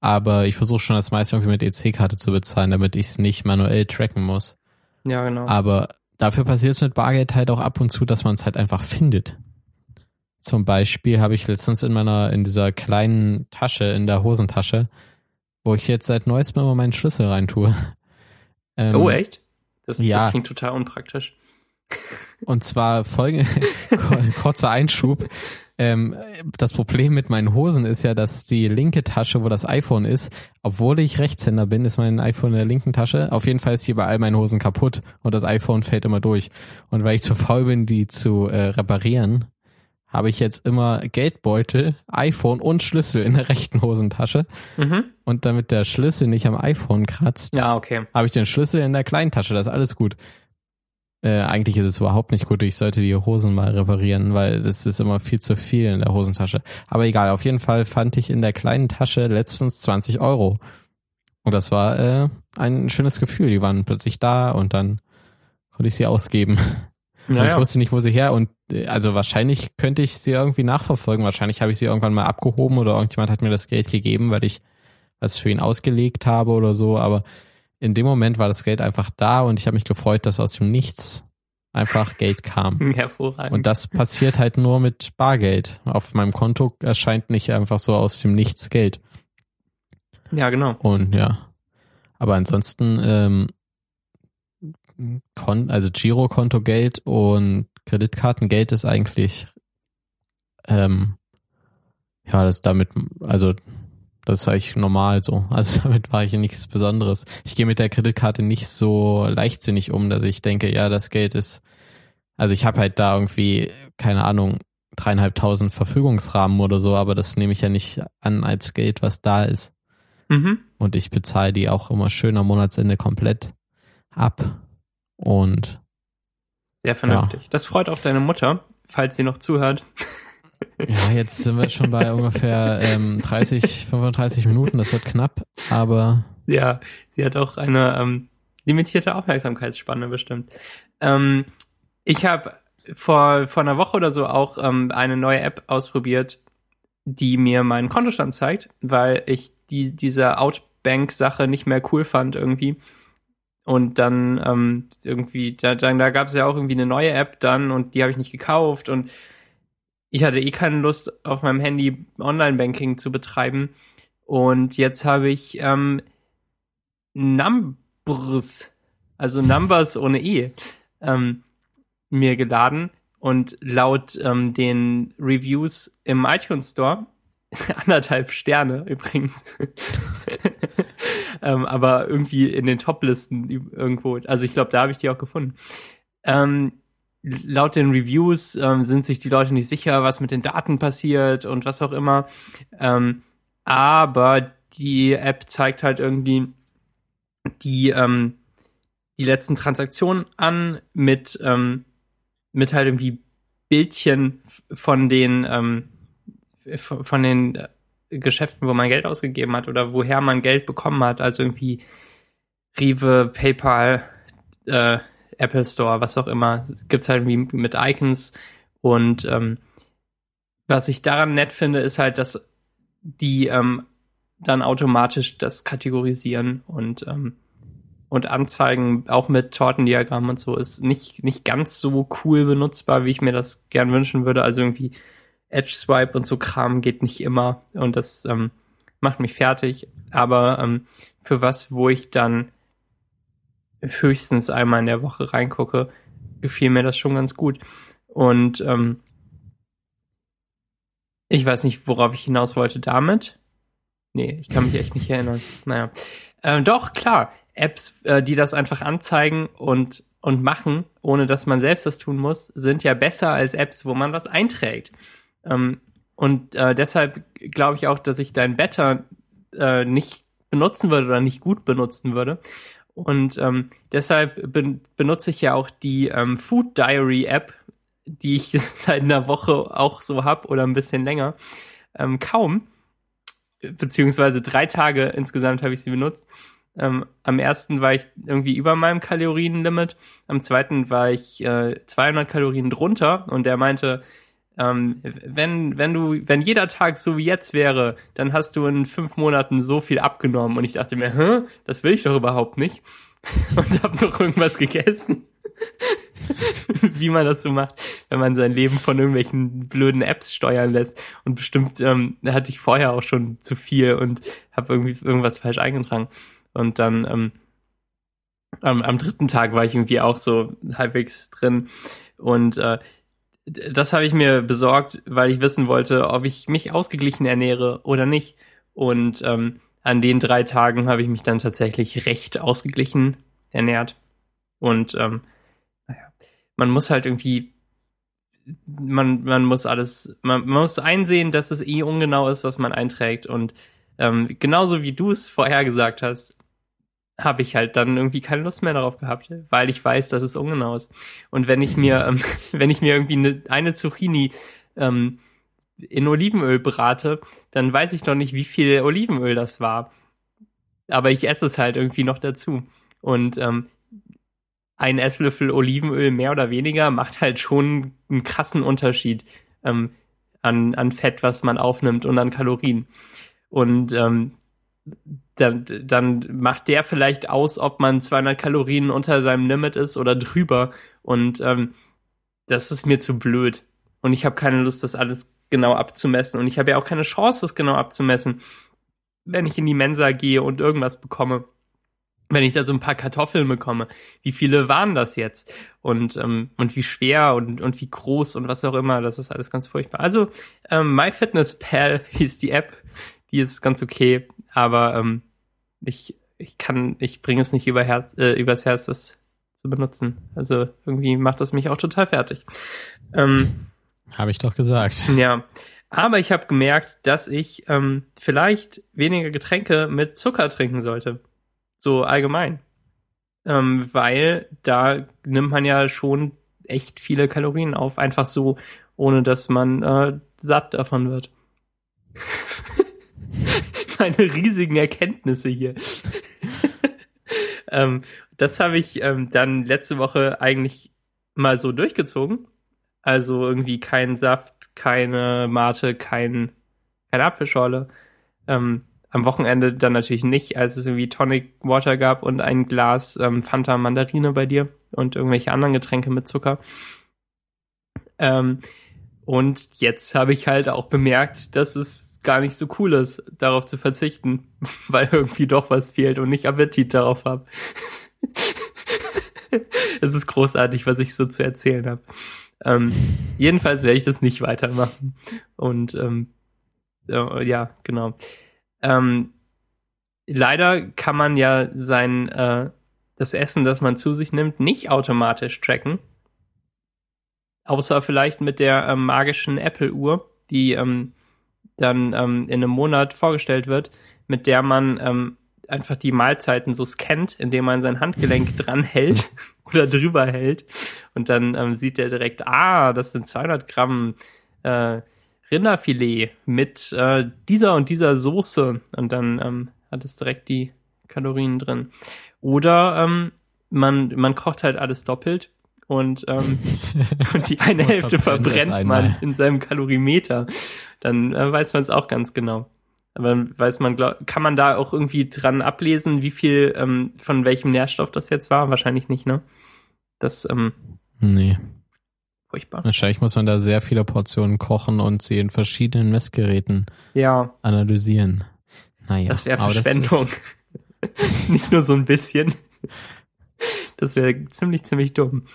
Aber ich versuche schon das meiste irgendwie mit EC-Karte zu bezahlen, damit ich es nicht manuell tracken muss. Ja, genau. Aber dafür passiert es mit Bargeld halt auch ab und zu, dass man es halt einfach findet. Zum Beispiel habe ich letztens in meiner, in dieser kleinen Tasche, in der Hosentasche, wo ich jetzt seit neuestem immer meinen Schlüssel reintue. <laughs> Ähm, oh, echt? Das, ja. das klingt total unpraktisch. Und zwar folgende, <laughs> kurzer Einschub. Ähm, das Problem mit meinen Hosen ist ja, dass die linke Tasche, wo das iPhone ist, obwohl ich Rechtshänder bin, ist mein iPhone in der linken Tasche. Auf jeden Fall ist hier bei all meinen Hosen kaputt und das iPhone fällt immer durch. Und weil ich zu faul bin, die zu äh, reparieren, habe ich jetzt immer Geldbeutel, iPhone und Schlüssel in der rechten Hosentasche. Mhm. Und damit der Schlüssel nicht am iPhone kratzt, ja, okay. habe ich den Schlüssel in der kleinen Tasche. Das ist alles gut. Äh, eigentlich ist es überhaupt nicht gut. Ich sollte die Hosen mal reparieren, weil das ist immer viel zu viel in der Hosentasche. Aber egal, auf jeden Fall fand ich in der kleinen Tasche letztens 20 Euro. Und das war äh, ein schönes Gefühl. Die waren plötzlich da und dann konnte ich sie ausgeben. <laughs> Naja. ich wusste nicht, wo sie her und äh, also wahrscheinlich könnte ich sie irgendwie nachverfolgen. Wahrscheinlich habe ich sie irgendwann mal abgehoben oder irgendjemand hat mir das Geld gegeben, weil ich was für ihn ausgelegt habe oder so. Aber in dem Moment war das Geld einfach da und ich habe mich gefreut, dass aus dem Nichts einfach Geld kam. <laughs> Hervorragend. Und das passiert halt nur mit Bargeld. Auf meinem Konto erscheint nicht einfach so aus dem Nichts Geld. Ja, genau. Und ja. Aber ansonsten, ähm, Kon also Girokonto-Geld und Kreditkartengeld ist eigentlich, ähm, ja, das damit, also das ist eigentlich normal so. <laughs> Also damit war ich nichts Besonderes. Ich gehe mit der Kreditkarte nicht so leichtsinnig um, dass ich denke, ja, das Geld ist, also ich habe halt da irgendwie, keine Ahnung, dreieinhalbtausend Verfügungsrahmen oder so, aber das nehme ich ja nicht an als Geld, was da ist. Mhm. Und ich bezahle die auch immer schön am Monatsende komplett ab. Und sehr vernünftig. Ja. Das freut auch deine Mutter, falls sie noch zuhört. <laughs> Ja, jetzt sind wir schon bei ungefähr ähm, 30, 35 Minuten. Das wird knapp, aber. Ja, sie hat auch eine ähm, limitierte Aufmerksamkeitsspanne bestimmt. Ähm, ich habe vor, vor einer Woche oder so auch ähm, eine neue App ausprobiert, die mir meinen Kontostand zeigt, weil ich die, diese Outbank-Sache nicht mehr cool fand irgendwie. Und dann ähm, irgendwie, da, da gab es ja auch irgendwie eine neue App dann und die habe ich nicht gekauft und ich hatte eh keine Lust, auf meinem Handy Online-Banking zu betreiben. Und jetzt habe ich ähm, Numbers, also Numbers ohne E, ähm, mir geladen. Und laut ähm, den Reviews im iTunes Store, <laughs> anderthalb Sterne übrigens, <laughs> ähm, aber irgendwie in den Top-Listen irgendwo, also ich glaube, da habe ich die auch gefunden. Ähm, laut den Reviews ähm, sind sich die Leute nicht sicher, was mit den Daten passiert und was auch immer. Ähm, aber die App zeigt halt irgendwie die, ähm, die letzten Transaktionen an mit, ähm, mit halt irgendwie Bildchen von den, ähm, von den Geschäften, wo man Geld ausgegeben hat oder woher man Geld bekommen hat. Also irgendwie Rewe, PayPal, äh, Apple Store, was auch immer, gibt's halt wie mit Icons. Und ähm, was ich daran nett finde, ist halt, dass die ähm, dann automatisch das kategorisieren und ähm, und anzeigen, auch mit Tortendiagrammen und so, ist nicht, nicht ganz so cool benutzbar, wie ich mir das gern wünschen würde. Also irgendwie Edge Swipe und so Kram geht nicht immer und das ähm, macht mich fertig. Aber ähm, für was, wo ich dann höchstens einmal in der Woche reingucke, gefiel mir das schon ganz gut. Und ähm, ich weiß nicht, worauf ich hinaus wollte damit. Nee, ich kann mich echt nicht erinnern. Naja. Ähm, doch, klar. Apps, äh, die das einfach anzeigen und, und machen, ohne dass man selbst das tun muss, sind ja besser als Apps, wo man was einträgt. Ähm, und äh, deshalb glaube ich auch, dass ich dein Better äh, nicht benutzen würde oder nicht gut benutzen würde, und ähm, deshalb ben benutze ich ja auch die ähm, Food Diary App, die ich <laughs> seit einer Woche auch so hab oder ein bisschen länger, ähm, kaum. beziehungsweise drei Tage insgesamt habe ich sie benutzt. Ähm, am ersten war ich irgendwie über meinem Kalorienlimit, am zweiten war ich äh, 200 Kalorien drunter und der meinte, ähm, wenn, wenn du, wenn jeder Tag so wie jetzt wäre, dann hast du in fünf Monaten so viel abgenommen. Und ich dachte mir, hä, das will ich doch überhaupt nicht. <laughs> Und hab noch irgendwas gegessen. <laughs> wie man das so macht, wenn man sein Leben von irgendwelchen blöden Apps steuern lässt. Und bestimmt ähm, hatte ich vorher auch schon zu viel und habe irgendwie irgendwas falsch eingetragen. Und dann ähm, am, am dritten Tag war ich irgendwie auch so halbwegs drin. Und äh, das habe ich mir besorgt, weil ich wissen wollte, ob ich mich ausgeglichen ernähre oder nicht. Und ähm, an den drei Tagen habe ich mich dann tatsächlich recht ausgeglichen ernährt. Und ähm, naja, man muss halt irgendwie, man, man muss alles, man, man muss einsehen, dass es eh ungenau ist, was man einträgt. Und ähm, genauso wie du es vorher gesagt hast, habe ich halt dann irgendwie keine Lust mehr darauf gehabt, weil ich weiß, dass es ungenau ist. Und wenn ich mir, ähm, <laughs> wenn ich mir irgendwie eine, eine Zucchini ähm, in Olivenöl brate, dann weiß ich doch nicht, wie viel Olivenöl das war. Aber ich esse es halt irgendwie noch dazu. Und ähm, ein Esslöffel Olivenöl mehr oder weniger macht halt schon einen krassen Unterschied ähm, an, an Fett, was man aufnimmt und an Kalorien. Und ähm, dann, dann macht der vielleicht aus, ob man 200 Kalorien unter seinem Limit ist oder drüber. Und ähm, das ist mir zu blöd. Und ich habe keine Lust, das alles genau abzumessen. Und ich habe ja auch keine Chance, das genau abzumessen, wenn ich in die Mensa gehe und irgendwas bekomme. Wenn ich da so ein paar Kartoffeln bekomme, wie viele waren das jetzt? Und, ähm, und wie schwer und, und wie groß und was auch immer, das ist alles ganz furchtbar. Also, ähm, MyFitnessPal <laughs> hieß die App, die ist ganz okay aber ähm, ich, ich kann, ich bringe es nicht über Herz, äh, übers Herz, das zu benutzen. Also irgendwie macht das mich auch total fertig. Ähm, habe ich doch gesagt. Ja. Aber ich habe gemerkt, dass ich ähm, vielleicht weniger Getränke mit Zucker trinken sollte. So allgemein. Ähm, weil da nimmt man ja schon echt viele Kalorien auf, einfach so, ohne dass man äh, satt davon wird. <laughs> <laughs> meine riesigen Erkenntnisse hier. <laughs> ähm, das habe ich ähm, dann letzte Woche eigentlich mal so durchgezogen. Also irgendwie kein Saft, keine Mate, kein, keine Apfelschorle. Ähm, am Wochenende dann natürlich nicht, als es irgendwie Tonic Water gab und ein Glas ähm, Fanta Mandarine bei dir und irgendwelche anderen Getränke mit Zucker. Ähm, und jetzt habe ich halt auch bemerkt, dass es gar nicht so cool ist, darauf zu verzichten, <laughs> weil irgendwie doch was fehlt und ich Appetit darauf habe. <laughs> es ist großartig, was ich so zu erzählen habe. Ähm, jedenfalls werde ich das nicht weitermachen. Und ähm, äh, ja, genau. Ähm, leider kann man ja sein äh, das Essen, das man zu sich nimmt, nicht automatisch tracken. Außer vielleicht mit der ähm, magischen Apple-Uhr, die ähm, dann ähm, in einem Monat vorgestellt wird, mit der man ähm, einfach die Mahlzeiten so scannt, indem man sein Handgelenk <laughs> dran hält <laughs> oder drüber hält. Und dann ähm, sieht er direkt, ah, das sind 200 Gramm äh, Rinderfilet mit äh, dieser und dieser Soße. Und dann ähm, hat es direkt die Kalorien drin. Oder ähm, man, man kocht halt alles doppelt und, ähm, <laughs> und die eine Hälfte verbrennt man in seinem Kalorimeter, dann äh, weiß man es auch ganz genau. Aber dann weiß man, glaub, kann man da auch irgendwie dran ablesen, wie viel ähm, von welchem Nährstoff das jetzt war? Wahrscheinlich nicht, ne? Das, ähm, nee. Furchtbar. Wahrscheinlich muss man da sehr viele Portionen kochen und sie in verschiedenen Messgeräten ja. analysieren. Naja. Das wäre Verschwendung. Das <laughs> <laughs> nicht nur so ein bisschen. Das wäre ziemlich, ziemlich dumm.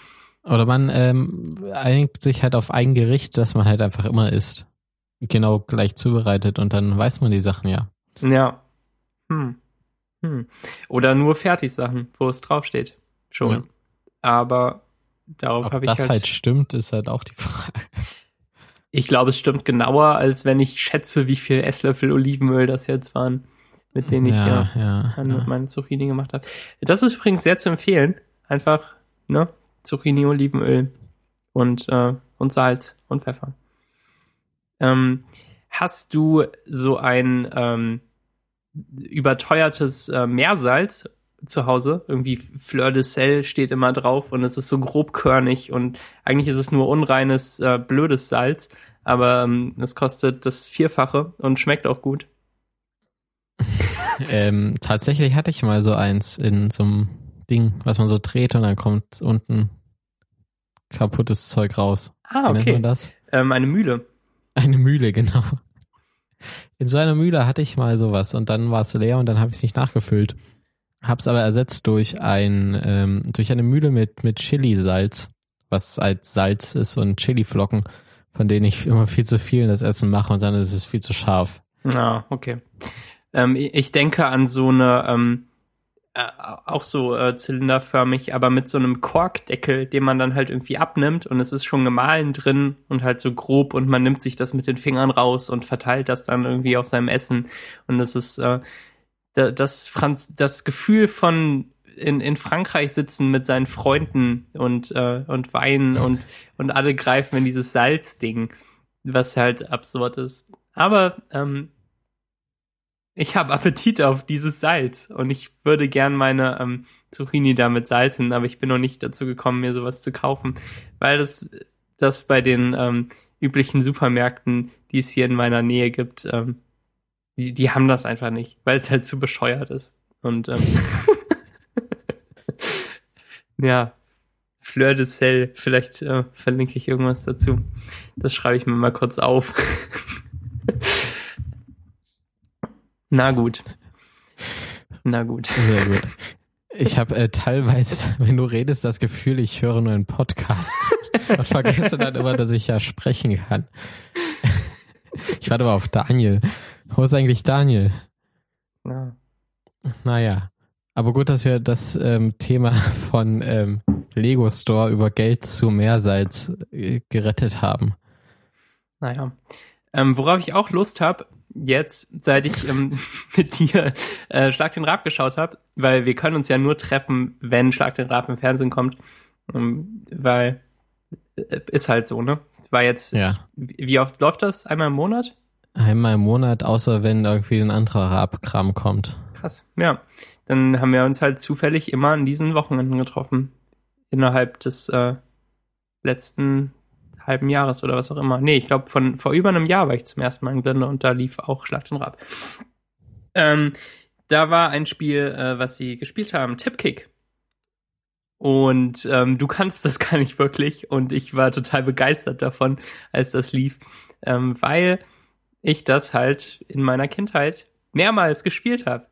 Oder man ähm, einigt sich halt auf ein Gericht, das man halt einfach immer isst. Genau gleich zubereitet und dann weiß man die Sachen ja. Ja. Hm. Hm. Oder nur Fertigsachen, wo es draufsteht. Schon. Ja. Aber darauf habe ich das halt, halt stimmt, ist halt auch die Frage. Ich glaube, es stimmt genauer, als wenn ich schätze, wie viel Esslöffel Olivenöl das jetzt waren, mit denen ich ja, ja, ja. meine Zucchini gemacht habe. Das ist übrigens sehr zu empfehlen. Einfach, ne? Zucchini, Olivenöl und, äh, und Salz und Pfeffer. Ähm, hast du so ein ähm, überteuertes äh, Meersalz zu Hause. Irgendwie Fleur de Sel steht immer drauf und es ist so grobkörnig und eigentlich ist es nur unreines, äh, blödes Salz, aber ähm, es kostet das Vierfache und schmeckt auch gut. <laughs> ähm, tatsächlich hatte ich mal so eins in so einem Ding, was man so dreht und dann kommt unten kaputtes Zeug raus. Ah, okay. Wie nennt man das? Ähm, eine Mühle. Eine Mühle, <laughs> genau. In so einer Mühle hatte ich mal sowas und dann war es leer und dann habe ich es nicht nachgefüllt. Hab's aber ersetzt durch ein ähm, durch eine Mühle mit mit Chili-Salz, was als Salz ist und Chili-Flocken, von denen ich immer viel zu viel in das Essen mache und dann ist es viel zu scharf. Ah, okay. Ähm, ich denke an so eine ähm, äh, auch so äh, zylinderförmig, aber mit so einem Korkdeckel, den man dann halt irgendwie abnimmt und es ist schon gemahlen drin und halt so grob und man nimmt sich das mit den Fingern raus und verteilt das dann irgendwie auf seinem Essen und es ist äh, das Franz das Gefühl von in, in Frankreich sitzen mit seinen Freunden und äh, und weinen und und alle greifen in dieses Salzding, was halt absurd ist. Aber ähm, ich habe Appetit auf dieses Salz und ich würde gern meine ähm, Zucchini damit salzen, aber ich bin noch nicht dazu gekommen, mir sowas zu kaufen, weil das, das bei den ähm, üblichen Supermärkten, die es hier in meiner Nähe gibt, ähm, die, die haben das einfach nicht, weil es halt zu bescheuert ist. Und ähm, <laughs> ja, Fleur de Sel, vielleicht äh, verlinke ich irgendwas dazu. Das schreibe ich mir mal kurz auf. <laughs> Na gut. Na gut. Sehr gut. Ich habe äh, teilweise, <laughs> wenn du redest, das Gefühl, ich höre nur einen Podcast <laughs> und vergesse dann immer, dass ich ja sprechen kann. <laughs> Ich warte mal auf Daniel. Wo ist eigentlich Daniel? Ja. Naja. Aber gut, dass wir das ähm, Thema von ähm, Lego Store über Geld zu Meersalz äh, gerettet haben. Naja. Ähm, worauf ich auch Lust habe, jetzt, seit ich ähm, <laughs> mit dir äh, Schlag den Rab geschaut habe, weil wir können uns ja nur treffen, wenn Schlag den Rab im Fernsehen kommt, ähm, weil äh, ist halt so, ne? War jetzt, ja. wie oft läuft das? Einmal im Monat? Einmal im Monat, außer wenn irgendwie ein anderer Rabkram kommt. Krass, ja. Dann haben wir uns halt zufällig immer an diesen Wochenenden getroffen. Innerhalb des äh, letzten halben Jahres oder was auch immer. Nee, ich glaube, von vor über einem Jahr war ich zum ersten Mal in Glinde und da lief auch Schlag den Rab. Ähm, da war ein Spiel, äh, was sie gespielt haben, Tipkick. Und ähm, du kannst das <laughs> gar nicht wirklich und ich war total begeistert davon, als das lief, ähm, weil ich das halt in meiner Kindheit mehrmals gespielt habe.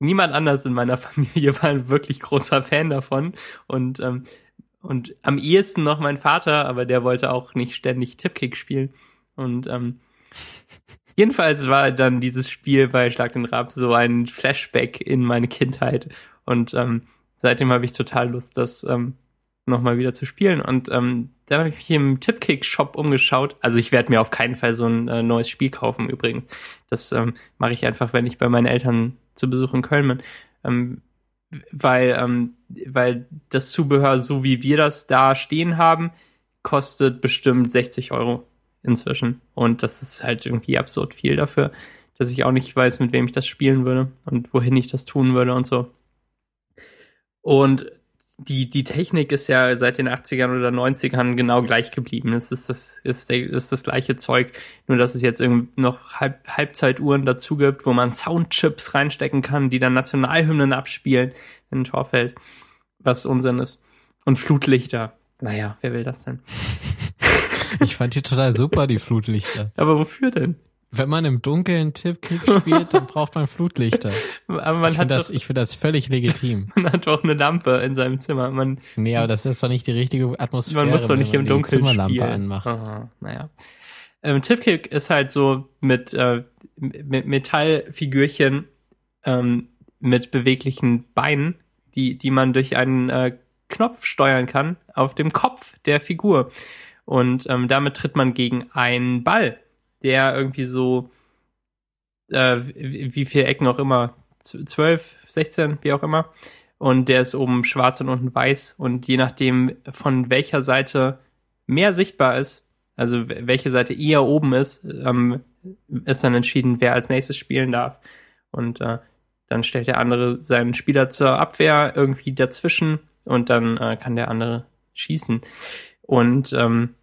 Niemand anders in meiner <laughs> Familie war ein wirklich großer Fan davon und ähm, und am ehesten noch mein Vater, aber der wollte auch nicht ständig Tipkick spielen. Und ähm, <laughs> jedenfalls war dann dieses Spiel bei Schlag den Rab so ein Flashback in meine Kindheit. Und ähm, seitdem habe ich total Lust, das ähm, nochmal wieder zu spielen. Und ähm, dann habe ich mich im Tipkick-Shop umgeschaut. Also ich werde mir auf keinen Fall so ein äh, neues Spiel kaufen übrigens. Das ähm, mache ich einfach, wenn ich bei meinen Eltern zu Besuch in Köln bin. Ähm, weil, ähm, weil das Zubehör, so wie wir das da stehen haben, kostet bestimmt 60 Euro inzwischen. Und das ist halt irgendwie absurd viel dafür, dass ich auch nicht weiß, mit wem ich das spielen würde und wohin ich das tun würde und so. Und die, die Technik ist ja seit den 80ern oder 90ern genau gleich geblieben. Es ist das, ist, ist das gleiche Zeug, nur dass es jetzt irgendwie noch Halb, Halbzeituhren dazu gibt, wo man Soundchips reinstecken kann, die dann Nationalhymnen abspielen in ein Tor fällt. Was Unsinn ist. Und Flutlichter. Naja, wer will das denn? <laughs> Ich fand die total super, die Flutlichter. Aber wofür denn? Wenn man im Dunkeln Tipp-Kick spielt, dann braucht man Flutlichter. <laughs> Aber man ich hat das, ich finde das völlig legitim. <laughs> Man hat doch eine Lampe in seinem Zimmer. Man, nee, aber das ist doch nicht die richtige Atmosphäre. Man muss doch nicht im Dunkeln Zimmerlampe spielen. anmachen. Aha, naja. Ähm, Tipkick ist halt so mit, äh, mit Metallfigürchen ähm, mit beweglichen Beinen, die, die man durch einen äh, Knopf steuern kann auf dem Kopf der Figur. Und ähm, damit tritt man gegen einen Ball der irgendwie so, äh, wie, viele Ecken auch immer, 12, 16, wie auch immer. Und der ist oben schwarz und unten weiß. Und je nachdem, von welcher Seite mehr sichtbar ist, also welche Seite eher oben ist, ähm, ist dann entschieden, wer als nächstes spielen darf. Und äh, dann stellt der andere seinen Spieler zur Abwehr irgendwie dazwischen und dann äh, kann der andere schießen. Und ähm,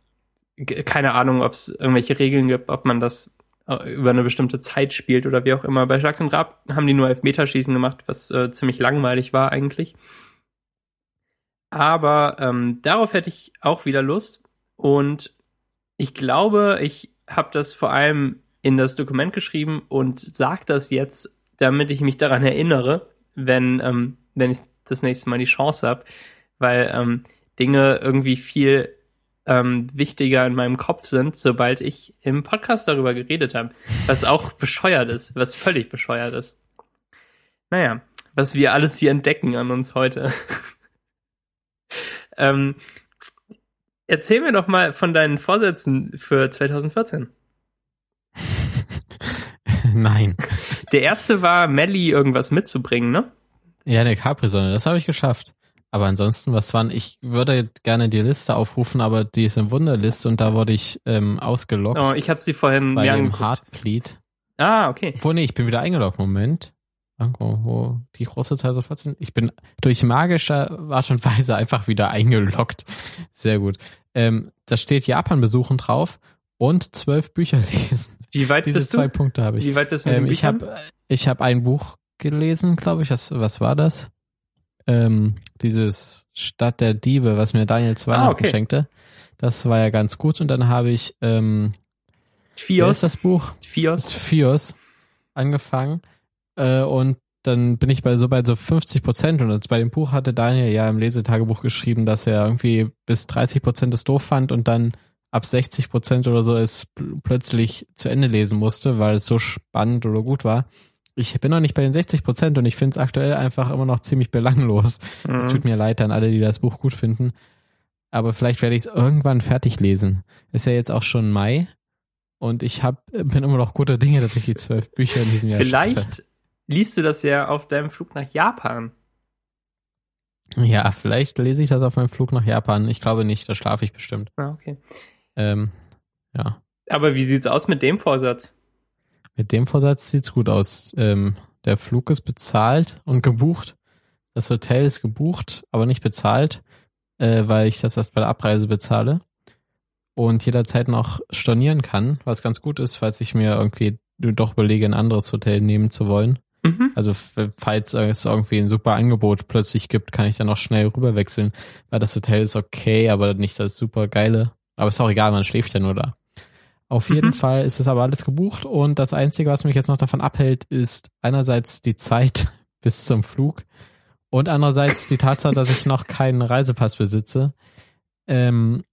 keine Ahnung, ob es irgendwelche Regeln gibt, ob man das äh, über eine bestimmte Zeit spielt oder wie auch immer. Bei Jacques und Raab haben die nur Elfmeterschießen gemacht, was äh, ziemlich langweilig war eigentlich. Aber ähm, darauf hätte ich auch wieder Lust. Und ich glaube, ich habe das vor allem in das Dokument geschrieben und sage das jetzt, damit ich mich daran erinnere, wenn, ähm, wenn ich das nächste Mal die Chance habe, weil ähm, Dinge irgendwie viel ähm, wichtiger in meinem Kopf sind, sobald ich im Podcast darüber geredet habe. Was auch bescheuert ist, was völlig bescheuert ist. Naja, was wir alles hier entdecken an uns heute. <laughs> ähm, erzähl mir doch mal von deinen Vorsätzen für 2014. <laughs> Nein. Der erste war, Melly irgendwas mitzubringen, ne? Ja, eine Capri-Sonne, das habe ich geschafft. Aber ansonsten, was waren, ich würde gerne die Liste aufrufen, aber die ist eine Wunderliste und da wurde ich ähm, ausgeloggt. Oh, ich habe sie vorhin bei mir dem. Heartbleed. Ah, okay. Wo, nee, ich bin wieder eingeloggt. Moment. Irgendwo, wo die große 2014. Ich bin durch magische Art und Weise einfach wieder eingeloggt. Sehr gut. Ähm, da steht Japan besuchen drauf und zwölf Bücher lesen. Wie weit Diese bist zwei du? Punkte habe ich. Wie weit bist du mit Ähm, ich habe ich hab ein Buch gelesen, glaube ich. Was, was war das? Ähm, dieses Stadt der Diebe, was mir Daniel zu Weihnachten Ah, okay. schenkte. Das war ja ganz gut. Und dann habe ich ähm, Fios. das Buch? Fios. Fios angefangen. Äh, und dann bin ich bei so bei so 50 Prozent und bei dem Buch hatte Daniel ja im Lesetagebuch geschrieben, dass er irgendwie bis 30 Prozent es doof fand und dann ab 60 Prozent oder so es pl- plötzlich zu Ende lesen musste, weil es so spannend oder gut war. Ich bin noch nicht bei den 60 Prozent und ich finde es aktuell einfach immer noch ziemlich belanglos. Es Mhm. tut mir leid an alle, die das Buch gut finden. Aber vielleicht werde ich es irgendwann fertig lesen. Ist ja jetzt auch schon Mai und ich hab, bin immer noch guter Dinge, dass ich die zwölf Bücher in diesem Jahr schaffe. Vielleicht liest du das ja auf deinem Flug nach Japan. Ja, vielleicht lese ich das auf meinem Flug nach Japan. Ich glaube nicht, da schlafe ich bestimmt. Ah, okay. Ähm, ja, Aber wie sieht's aus mit dem Vorsatz? Mit dem Vorsatz sieht's gut aus. Ähm, der Flug ist bezahlt und gebucht. Das Hotel ist gebucht, aber nicht bezahlt, äh, weil ich das erst bei der Abreise bezahle. Und jederzeit noch stornieren kann, was ganz gut ist, falls ich mir irgendwie doch überlege, ein anderes Hotel nehmen zu wollen. Mhm. Also falls es irgendwie ein super Angebot plötzlich gibt, kann ich dann noch schnell rüberwechseln, weil das Hotel ist okay, aber nicht das super geile. Aber ist auch egal, man schläft ja nur da. Auf jeden Mhm. Fall ist es aber alles gebucht und das Einzige, was mich jetzt noch davon abhält, ist einerseits die Zeit <laughs> bis zum Flug und andererseits die Tatsache, dass ich noch keinen Reisepass besitze. Ähm,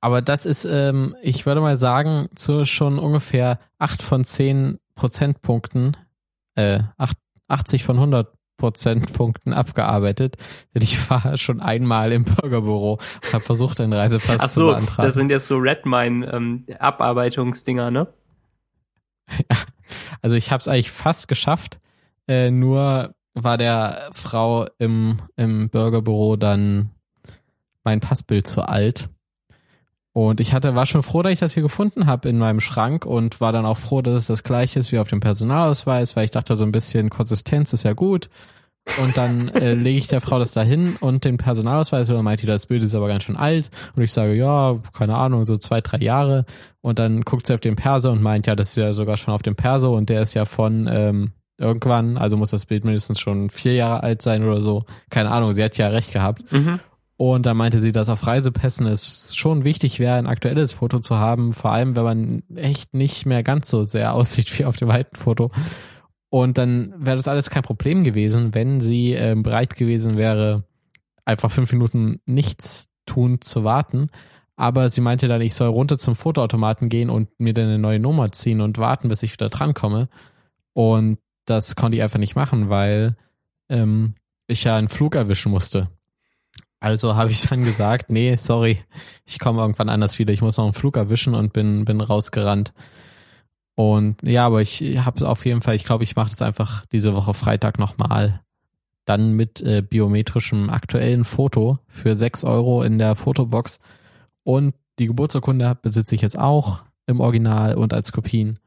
aber das ist, ähm, ich würde mal sagen, zu schon ungefähr acht von zehn Prozentpunkten, äh, acht- 80 von 100 Prozentpunkten abgearbeitet, denn ich war <laughs> schon einmal im Bürgerbüro und habe versucht, einen Reisepass Ach zu so, beantragen. das sind jetzt so Redmine ähm, Abarbeitungsdinger, ne? <laughs> Also ich habe es eigentlich fast geschafft, äh, nur war der Frau im, im Bürgerbüro dann mein Passbild zu alt. Und ich hatte, war schon froh, dass ich das hier gefunden habe in meinem Schrank und war dann auch froh, dass es das gleiche ist wie auf dem Personalausweis, weil ich dachte, so ein bisschen Konsistenz ist ja gut. Und dann äh, <laughs> lege ich der Frau das dahin und den Personalausweis und dann meinte das Bild ist aber ganz schön alt. Und ich sage, ja, keine Ahnung, so zwei, drei Jahre. Und dann guckt sie auf den Perso und meint, ja, das ist ja sogar schon auf dem Perso und der ist ja von ähm, irgendwann, also muss das Bild mindestens schon vier Jahre alt sein oder so. Keine Ahnung, sie hat ja recht gehabt. Mhm. Und dann meinte sie, dass auf Reisepässen es schon wichtig wäre, ein aktuelles Foto zu haben, vor allem wenn man echt nicht mehr ganz so sehr <laughs> aussieht wie auf dem alten Foto. Und dann wäre das alles kein Problem gewesen, wenn sie ähm, bereit gewesen wäre, einfach fünf Minuten nichts tun zu warten. Aber sie meinte dann, ich soll runter zum Fotoautomaten gehen und mir dann eine neue Nummer ziehen und warten, bis ich wieder drankomme. Und das konnte ich einfach nicht machen, weil ähm, ich ja einen Flug erwischen musste. Also habe ich dann gesagt, nee, sorry, ich komme irgendwann anders wieder. Ich muss noch einen Flug erwischen und bin, bin rausgerannt. Und ja, aber ich habe auf jeden Fall, ich glaube, ich mache das einfach diese Woche Freitag nochmal. Dann mit äh, biometrischem aktuellen Foto für 6 Euro in der Fotobox. Und die Geburtsurkunde besitze ich jetzt auch. im Original und als Kopien.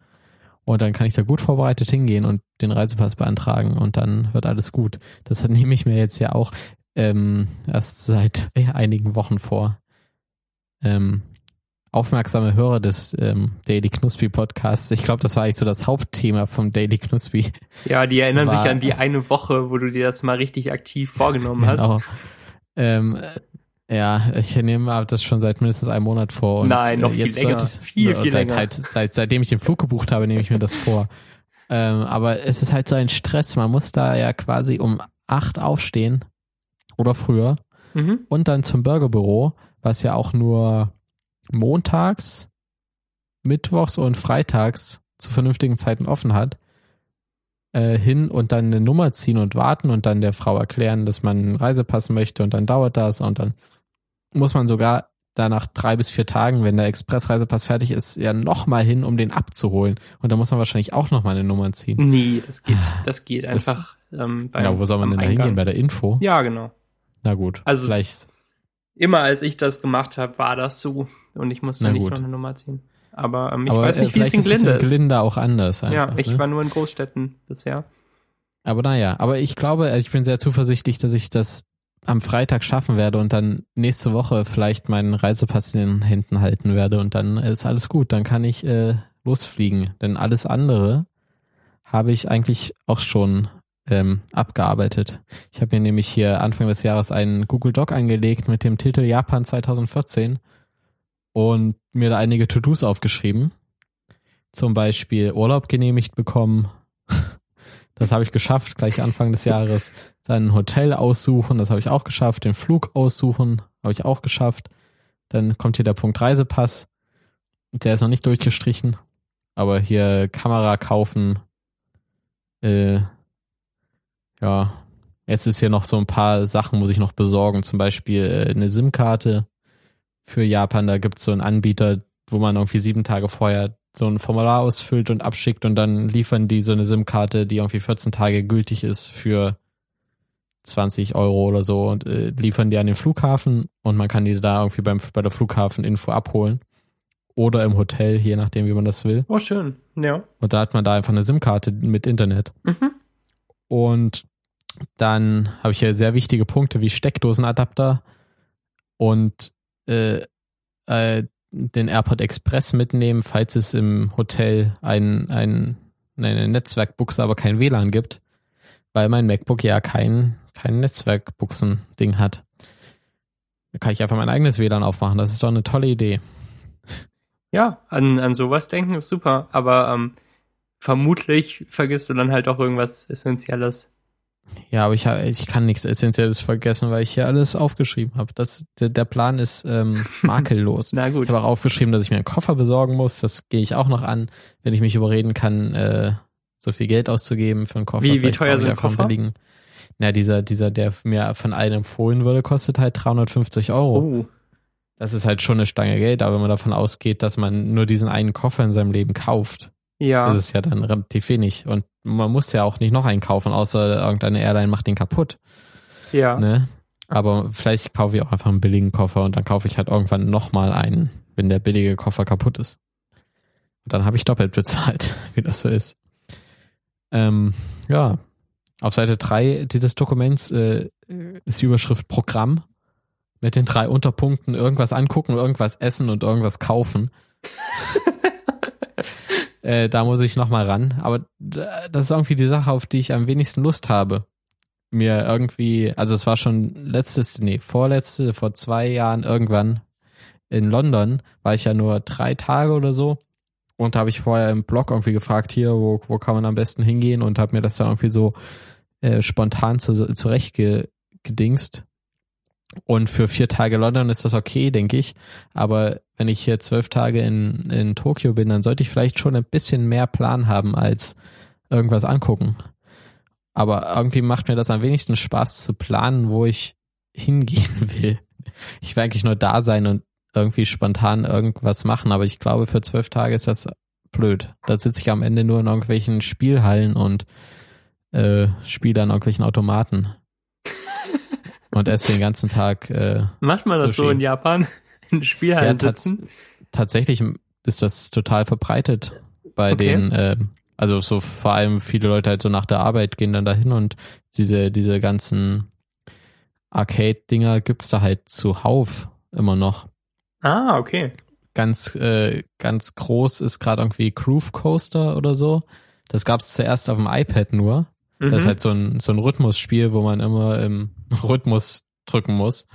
Und dann kann ich da gut vorbereitet hingehen und den Reisepass beantragen und dann wird alles gut. Das <laughs> nehme ich mir jetzt ja auch ähm, erst seit einigen Wochen vor. Ähm, aufmerksame Hörer des ähm, Daily Knuspy Podcasts, ich glaube, das war eigentlich so das Hauptthema vom Daily Knuspy. Ja, die erinnern war, sich an die eine Woche, wo du dir das mal richtig aktiv vorgenommen hast. Genau. Ähm, ja, ich nehme das schon seit mindestens einem Monat vor. Und Nein, noch jetzt viel länger. Ich, viel, viel seit, länger. Halt, seit, seitdem ich den Flug gebucht habe, nehme ich mir das vor. ähm, aber es ist halt so ein Stress. Man muss da ja quasi um acht aufstehen oder früher mhm. und dann zum Burgerbüro, was ja auch nur montags, mittwochs und freitags zu vernünftigen Zeiten offen hat, äh, hin und dann eine Nummer ziehen und warten und dann der Frau erklären, dass man einen Reisepass möchte und dann dauert das und dann muss man sogar da nach drei bis vier Tagen, wenn der Expressreisepass fertig ist, ja nochmal hin, um den abzuholen. Und da muss man wahrscheinlich auch nochmal eine Nummer ziehen. Nee, das geht, das geht einfach. Das, ähm, beim, ja, wo soll man denn da hingehen? Bei der Info? Ja, genau. Na gut. Also vielleicht. Immer als ich das gemacht habe, war das so. Und ich musste nicht noch eine Nummer ziehen. Aber ähm, ich Aber, weiß nicht, äh, wie es in Glinde ist. in Glinde auch anders. Einfach, ja, ich ne? war nur in Großstädten bisher. Aber naja, aber ich glaube, ich bin sehr zuversichtlich, dass ich das am Freitag schaffen werde und dann nächste Woche vielleicht meinen Reisepass in den Händen halten werde und dann ist alles gut. Dann kann ich äh, losfliegen. Denn alles andere habe ich eigentlich auch schon ähm, abgearbeitet. Ich habe mir nämlich hier Anfang des Jahres einen Google Doc angelegt mit dem Titel Japan 2014 und mir da einige To-Dos aufgeschrieben. Zum Beispiel Urlaub genehmigt bekommen. <laughs> Das habe ich geschafft, gleich Anfang des Jahres. Dann ein Hotel aussuchen, das habe ich auch geschafft. Den Flug aussuchen, habe ich auch geschafft. Dann kommt hier der Punkt Reisepass. Der ist noch nicht durchgestrichen. Aber hier Kamera kaufen. Äh, ja, jetzt ist hier noch so ein paar Sachen, muss ich noch besorgen. Zum Beispiel äh, eine SIM-Karte für Japan. Da gibt es so einen Anbieter, wo man irgendwie sieben Tage vorher so ein Formular ausfüllt und abschickt und dann liefern die so eine SIM-Karte, die irgendwie 14 Tage gültig ist für 20 Euro oder so und äh, liefern die an den Flughafen und man kann die da irgendwie beim, bei der Flughafeninfo abholen. Oder im Hotel, je nachdem, wie man das will. Oh, schön. Ja. Und da hat man da einfach eine SIM-Karte mit Internet. Mhm. Und dann habe ich hier sehr wichtige Punkte wie Steckdosenadapter und äh, äh, den AirPod Express mitnehmen, falls es im Hotel ein, ein, eine Netzwerkbuchse, aber kein WLAN gibt, weil mein MacBook ja kein, kein Netzwerkbuchsen-Ding hat. Da kann ich einfach mein eigenes WLAN aufmachen. Das ist doch eine tolle Idee. Ja, an, an sowas denken ist super, aber ähm, vermutlich vergisst du dann halt auch irgendwas Essentielles. Ja, aber ich, ich kann nichts Essentielles vergessen, weil ich hier alles aufgeschrieben habe. der, der Plan ist ähm, <laughs> makellos. Na gut. Ich habe auch aufgeschrieben, dass ich mir einen Koffer besorgen muss. Das gehe ich auch noch an, wenn ich mich überreden kann, äh, so viel Geld auszugeben für einen Koffer. Wie, wie teuer sind ein Koffer? Billigen. Na, dieser, dieser, der mir von einem empfohlen wurde, kostet halt 350 Euro. Oh. Das ist halt schon eine Stange Geld, aber wenn man davon ausgeht, dass man nur diesen einen Koffer in seinem Leben kauft, ja. ist es ja dann relativ wenig. Und man muss ja auch nicht noch einen kaufen, außer irgendeine Airline macht den kaputt. Ja. Ne? Aber vielleicht kaufe ich auch einfach einen billigen Koffer und dann kaufe ich halt irgendwann nochmal einen, wenn der billige Koffer kaputt ist. Und dann habe ich doppelt bezahlt, <laughs> wie das so ist. Ähm, ja. Auf Seite 3 dieses Dokuments äh, ist die Überschrift Programm mit den drei Unterpunkten irgendwas angucken, irgendwas essen und irgendwas kaufen. <laughs> Äh, da muss ich nochmal ran. Aber das ist irgendwie die Sache, auf die ich am wenigsten Lust habe. Mir irgendwie, also es war schon letztes, nee, vorletzte, vor zwei Jahren irgendwann in London, war ich ja nur drei Tage oder so. Und da habe ich vorher im Blog irgendwie gefragt, hier, wo, wo kann man am besten hingehen und habe mir das dann irgendwie so äh, spontan zu, zurecht gedingst. Und für vier Tage London ist das okay, denke ich. Aber wenn ich hier zwölf Tage in, in Tokio bin, dann sollte ich vielleicht schon ein bisschen mehr Plan haben als irgendwas angucken. Aber irgendwie macht mir das am wenigsten Spaß zu planen, wo ich hingehen <laughs> will. Ich will eigentlich nur da sein und irgendwie spontan irgendwas machen, aber ich glaube, für zwölf Tage ist das blöd. Da sitze ich am Ende nur in irgendwelchen Spielhallen und äh, spiele an irgendwelchen Automaten und esse den ganzen Tag. Äh, Macht man das Sushi. so in Japan? <laughs> In Spielhallen ja, sitzen? tatsächlich ist das total verbreitet bei Okay. den, äh, also so vor allem viele Leute halt so nach der Arbeit gehen dann dahin und diese, diese ganzen Arcade-Dinger gibt's da halt zuhauf immer noch. Ah, okay. Ganz, äh, ganz groß ist gerade irgendwie Groove Coaster oder so. Das gab's zuerst auf dem iPad nur. Mhm. Das ist halt so ein, so ein Rhythmusspiel, wo man immer im <laughs> Rhythmus drücken muss.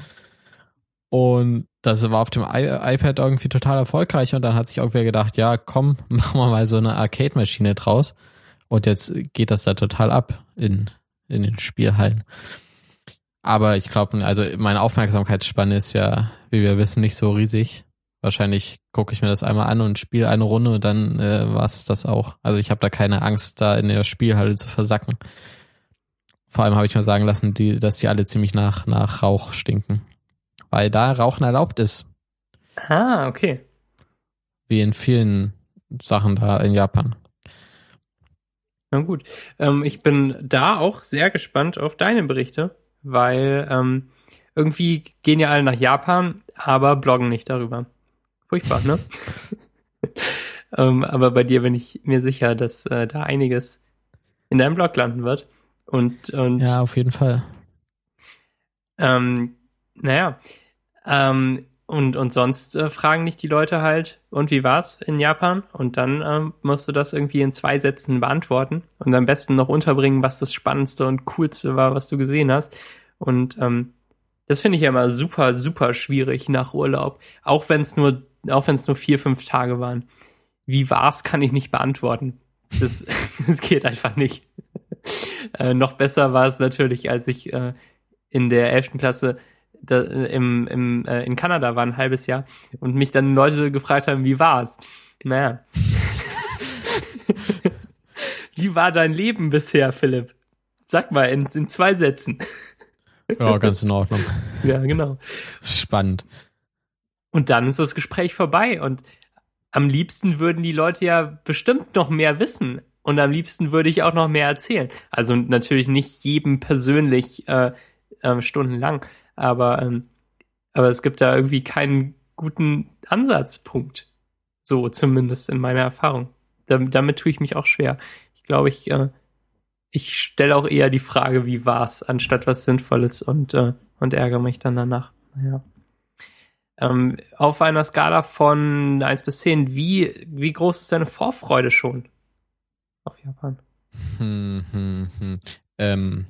Und das war auf dem I iPad irgendwie total erfolgreich und dann hat sich irgendwer gedacht, ja, komm, <laughs> machen wir mal so eine Arcade-Maschine draus. Und jetzt geht das da total ab in, in den Spielhallen. Aber ich glaube, also meine Aufmerksamkeitsspanne ist ja, wie wir wissen, nicht so riesig. Wahrscheinlich gucke ich mir das einmal an und spiele eine Runde und dann äh, war es das auch. Also ich habe da keine Angst, da in der Spielhalle zu versacken. Vor allem habe ich mir sagen lassen, die, dass die alle ziemlich nach, nach Rauch stinken. Weil da Rauchen erlaubt ist, ah, okay. wie in vielen Sachen da in Japan. Na gut. Ähm, ich bin da auch sehr gespannt auf deine Berichte, weil ähm, irgendwie gehen ja alle nach Japan, aber bloggen nicht darüber. Furchtbar, ne? <laughs> ähm, aber bei dir bin ich mir sicher, dass äh, da einiges in deinem Blog landen wird. Und, und Ja, auf jeden Fall. ähm, naja, ähm, und, und sonst äh, fragen nicht die Leute halt, und wie war's in Japan? Und dann ähm, musst du das irgendwie in zwei Sätzen beantworten und am besten noch unterbringen, was das Spannendste und Coolste war, was du gesehen hast. Und ähm, das finde ich ja immer super, super schwierig nach Urlaub. Auch wenn es nur, auch wenn es nur vier, fünf Tage waren. Wie war's, kann ich nicht beantworten. Das, <laughs> das geht einfach nicht. äh, noch besser war es natürlich, als ich äh, in der 11. Klasse da, im, im, äh, in Kanada war ein halbes Jahr und mich dann Leute gefragt haben, wie war's? Naja. <laughs> wie war dein Leben bisher, Philipp? Sag mal in, in zwei Sätzen. Ja, ganz in Ordnung. ja, genau. Spannend. Und dann ist das Gespräch vorbei und am liebsten würden die Leute ja bestimmt noch mehr wissen und am liebsten würde ich auch noch mehr erzählen. Also natürlich nicht jedem persönlich äh, äh, stundenlang, aber ähm, aber es gibt da irgendwie keinen guten Ansatzpunkt. So zumindest in meiner Erfahrung. Damit, damit tue ich mich auch schwer. Ich glaube, ich äh, ich stelle auch eher die Frage, wie war's, anstatt was Sinnvolles und äh, und ärgere mich dann danach. Naja. Ähm, auf einer Skala von 1 bis 10, wie, wie groß ist deine Vorfreude schon auf Japan? Hm, hm, hm. Ähm,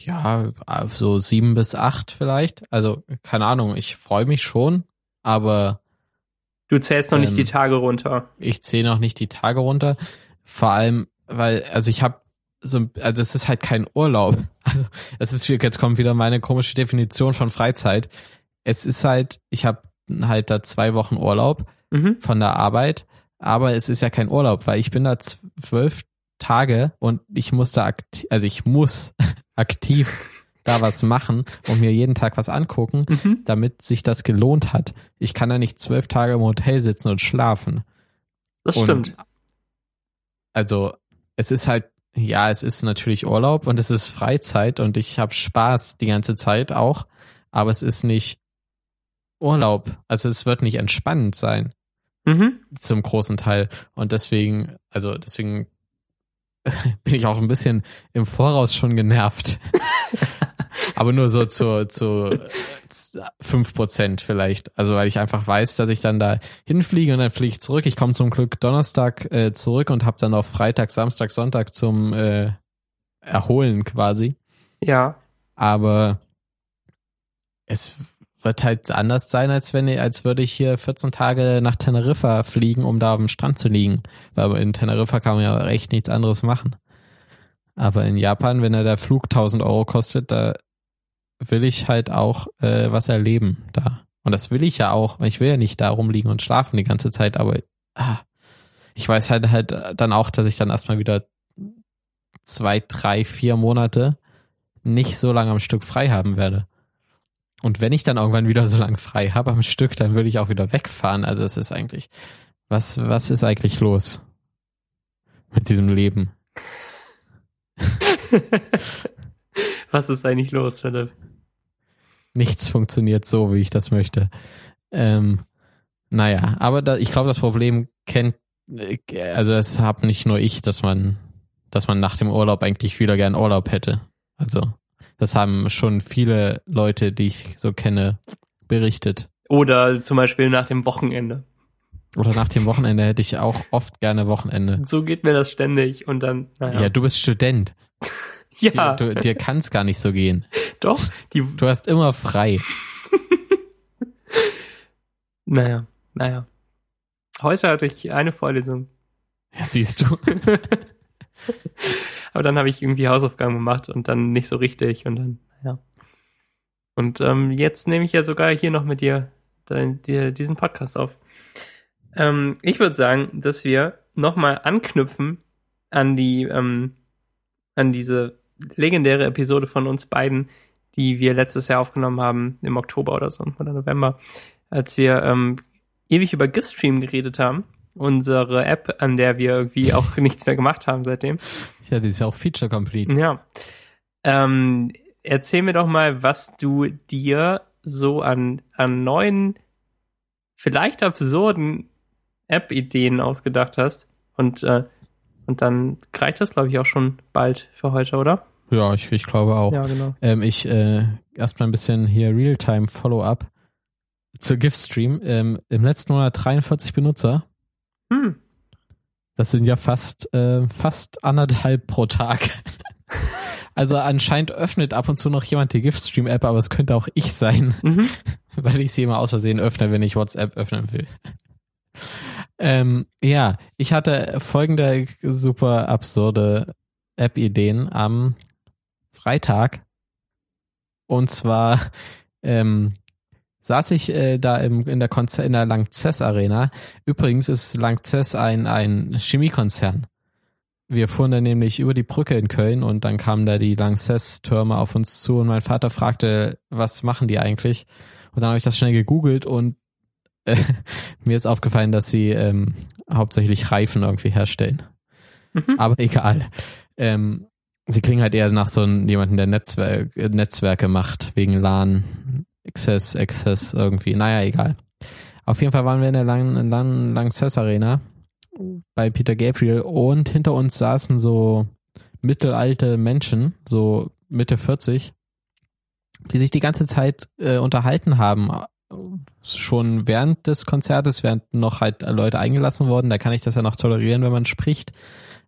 ja, so sieben bis acht vielleicht. Also, keine Ahnung, ich freue mich schon, aber Du zählst noch nicht Ähm, die Tage runter. ich zähle noch nicht die Tage runter. Vor allem, weil, also ich habe so, also es ist halt kein Urlaub. <laughs> Also es ist, jetzt kommt wieder meine komische Definition von Freizeit. Es ist halt, ich habe halt da zwei Wochen Urlaub Mhm. von der Arbeit, aber es ist ja kein Urlaub, weil ich bin da zwölf Tage und ich muss da aktiv, also ich muss <laughs> aktiv da was machen und mir jeden Tag was angucken, Mhm. damit sich das gelohnt hat. Ich kann da nicht zwölf Tage im Hotel sitzen und schlafen. Das Und stimmt. Also es ist halt, ja, es ist natürlich Urlaub und es ist Freizeit und ich habe Spaß die ganze Zeit auch, aber es ist nicht Urlaub. Also es wird nicht entspannend sein Mhm. zum großen Teil und deswegen, also deswegen <laughs> bin ich auch ein bisschen im Voraus schon genervt. <laughs> aber nur so zu, zu fünf Prozent vielleicht. Also weil ich einfach weiß, dass ich dann da hinfliege und dann fliege ich zurück. Ich komme zum Glück Donnerstag äh, zurück und habe dann auch Freitag, Samstag, Sonntag zum äh, Erholen quasi. Ja. Aber es wird halt anders sein, als wenn ich, als würde ich hier 14 Tage nach Teneriffa fliegen, um da am Strand zu liegen. Weil in Teneriffa kann man ja echt nichts anderes machen. Aber in Japan, wenn er der Flug 1000 Euro kostet, da will ich halt auch äh, was erleben da. Und das will ich ja auch. Ich will ja nicht da rumliegen und schlafen die ganze Zeit, aber ah, ich weiß halt halt dann auch, dass ich dann erstmal wieder zwei, drei, vier Monate nicht so lange am Stück frei haben werde. Und wenn ich dann irgendwann wieder so lange frei habe am Stück, dann würde ich auch wieder wegfahren. Also es ist eigentlich, was, was ist eigentlich los mit diesem Leben? <laughs> Was ist eigentlich los, Philipp? Nichts funktioniert so, wie ich das möchte. Ähm, Naja, aber da, ich glaube, das Problem kennt, also das habe nicht nur ich, dass man, dass man nach dem Urlaub eigentlich wieder gern Urlaub hätte. Also das haben schon viele Leute, die ich so kenne, berichtet. Oder zum Beispiel nach dem Wochenende. Oder nach dem Wochenende hätte ich auch oft gerne Wochenende. So geht mir das ständig und dann, naja. Ja, du bist Student. <laughs> ja. Dir, dir kann es gar nicht so gehen. Doch. Du hast immer frei. <laughs> naja, naja. Heute hatte ich eine Vorlesung. Ja, siehst du. <laughs> Aber dann habe ich irgendwie Hausaufgaben gemacht und dann nicht so richtig und dann, ja. Und ähm, jetzt nehme ich ja sogar hier noch mit dir, dein, dir diesen Podcast auf. Ähm, ich würde sagen, dass wir nochmal anknüpfen an die, ähm, an diese legendäre Episode von uns beiden, die wir letztes Jahr aufgenommen haben, im Oktober oder so, oder November, als wir ähm, ewig über Giftstream geredet haben. Unsere App, an der wir irgendwie auch <laughs> nichts mehr gemacht haben seitdem. Ja, sie ist ja auch Feature Complete. Ja. Ähm, erzähl mir doch mal, was du dir so an, an neuen, vielleicht absurden App-Ideen ausgedacht hast. Und, äh, und dann reicht das, glaube ich, auch schon bald für heute, oder? Ja, ich, ich glaube auch. Ja, genau. Ähm, ich äh, erstmal ein bisschen hier Realtime Follow-up zur Giftstream. Ähm, Im letzten Monat 43 Benutzer. Hm. Das sind ja fast, äh, fast anderthalb pro Tag. <laughs> also anscheinend öffnet ab und zu noch jemand die Giftstream-App, aber es könnte auch ich sein, Mhm. <laughs> weil ich sie immer aus Versehen öffne, wenn ich WhatsApp öffnen will. ähm, ja, ich hatte folgende super absurde App-Ideen am Freitag. Und zwar ähm, saß ich äh, da im, in der Konzer in der Lanxess Arena. Übrigens ist Lanxess ein, ein Chemiekonzern. Wir fuhren dann nämlich über die Brücke in Köln und dann kamen da die Lanxess-Türme auf uns zu und mein Vater fragte, was machen die eigentlich? Und dann habe ich das schnell gegoogelt und äh, <laughs> mir ist aufgefallen, dass sie ähm, hauptsächlich Reifen irgendwie herstellen. Mhm. Aber egal. Ähm, sie klingen halt eher nach so einem, jemanden, der Netzwerk, äh, Netzwerke macht, wegen LAN, Access, Access irgendwie. Naja, egal. Auf jeden Fall waren wir in der Lang, Lang, Lanxess Arena bei Peter Gabriel und hinter uns saßen so mittelalte Menschen, so Mitte 40, die sich die ganze Zeit äh, unterhalten haben. Schon während des Konzertes, während noch halt Leute eingelassen wurden, da kann ich das ja noch tolerieren, wenn man spricht.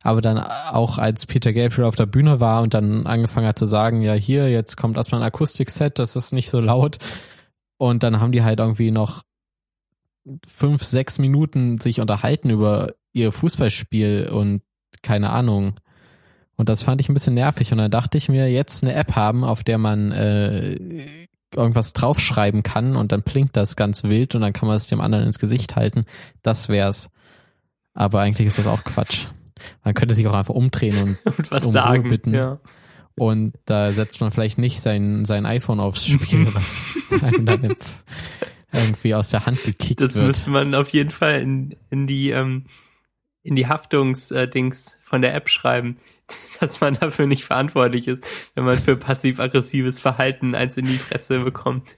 Aber dann auch als Peter Gabriel auf der Bühne war und dann angefangen hat zu sagen, ja hier, jetzt kommt erstmal ein Akustikset, das ist nicht so laut. Und dann haben die halt irgendwie noch fünf, sechs Minuten sich unterhalten über ihr Fußballspiel und keine Ahnung. Und das fand ich ein bisschen nervig. Und dann dachte ich mir, jetzt eine App haben, auf der man äh, irgendwas draufschreiben kann und dann blinkt das ganz wild und dann kann man es dem anderen ins Gesicht halten. Das wär's. Aber eigentlich ist das auch Quatsch. Man könnte sich auch einfach umdrehen und <laughs> Und was um Ruhe sagen. bitten. Ja. und da setzt man vielleicht nicht sein, sein iPhone aufs Spiel, <laughs> was einem dann irgendwie aus der Hand gekickt Das wird. müsste man auf jeden Fall in, in die, ähm, in die Haftungs-Dings von der App schreiben, <laughs> dass man dafür nicht verantwortlich ist, wenn man für passiv-aggressives Verhalten eins in die Fresse bekommt.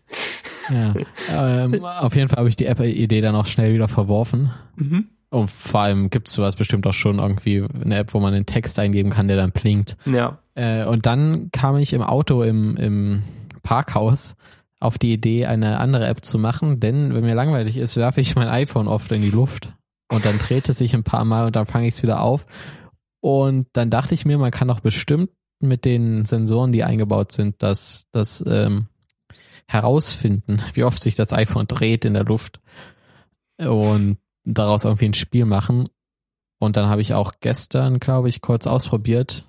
Ja. ähm, auf jeden Fall habe ich die App-Idee dann auch schnell wieder verworfen. Mhm. Und vor allem gibt es sowas bestimmt auch schon irgendwie eine App, wo man einen Text eingeben kann, der dann blinkt. Ja. Äh, und dann kam ich im Auto im, im Parkhaus auf die Idee, eine andere App zu machen, denn wenn mir langweilig ist, werfe ich mein iPhone oft in die Luft und dann dreht es sich ein paar Mal und dann fange ich es wieder auf. Und dann dachte ich mir, man kann doch bestimmt mit den Sensoren, die eingebaut sind, das, das ähm, herausfinden, wie oft sich das iPhone dreht in der Luft und daraus irgendwie ein Spiel machen. Und dann habe ich auch gestern, glaube ich, kurz ausprobiert,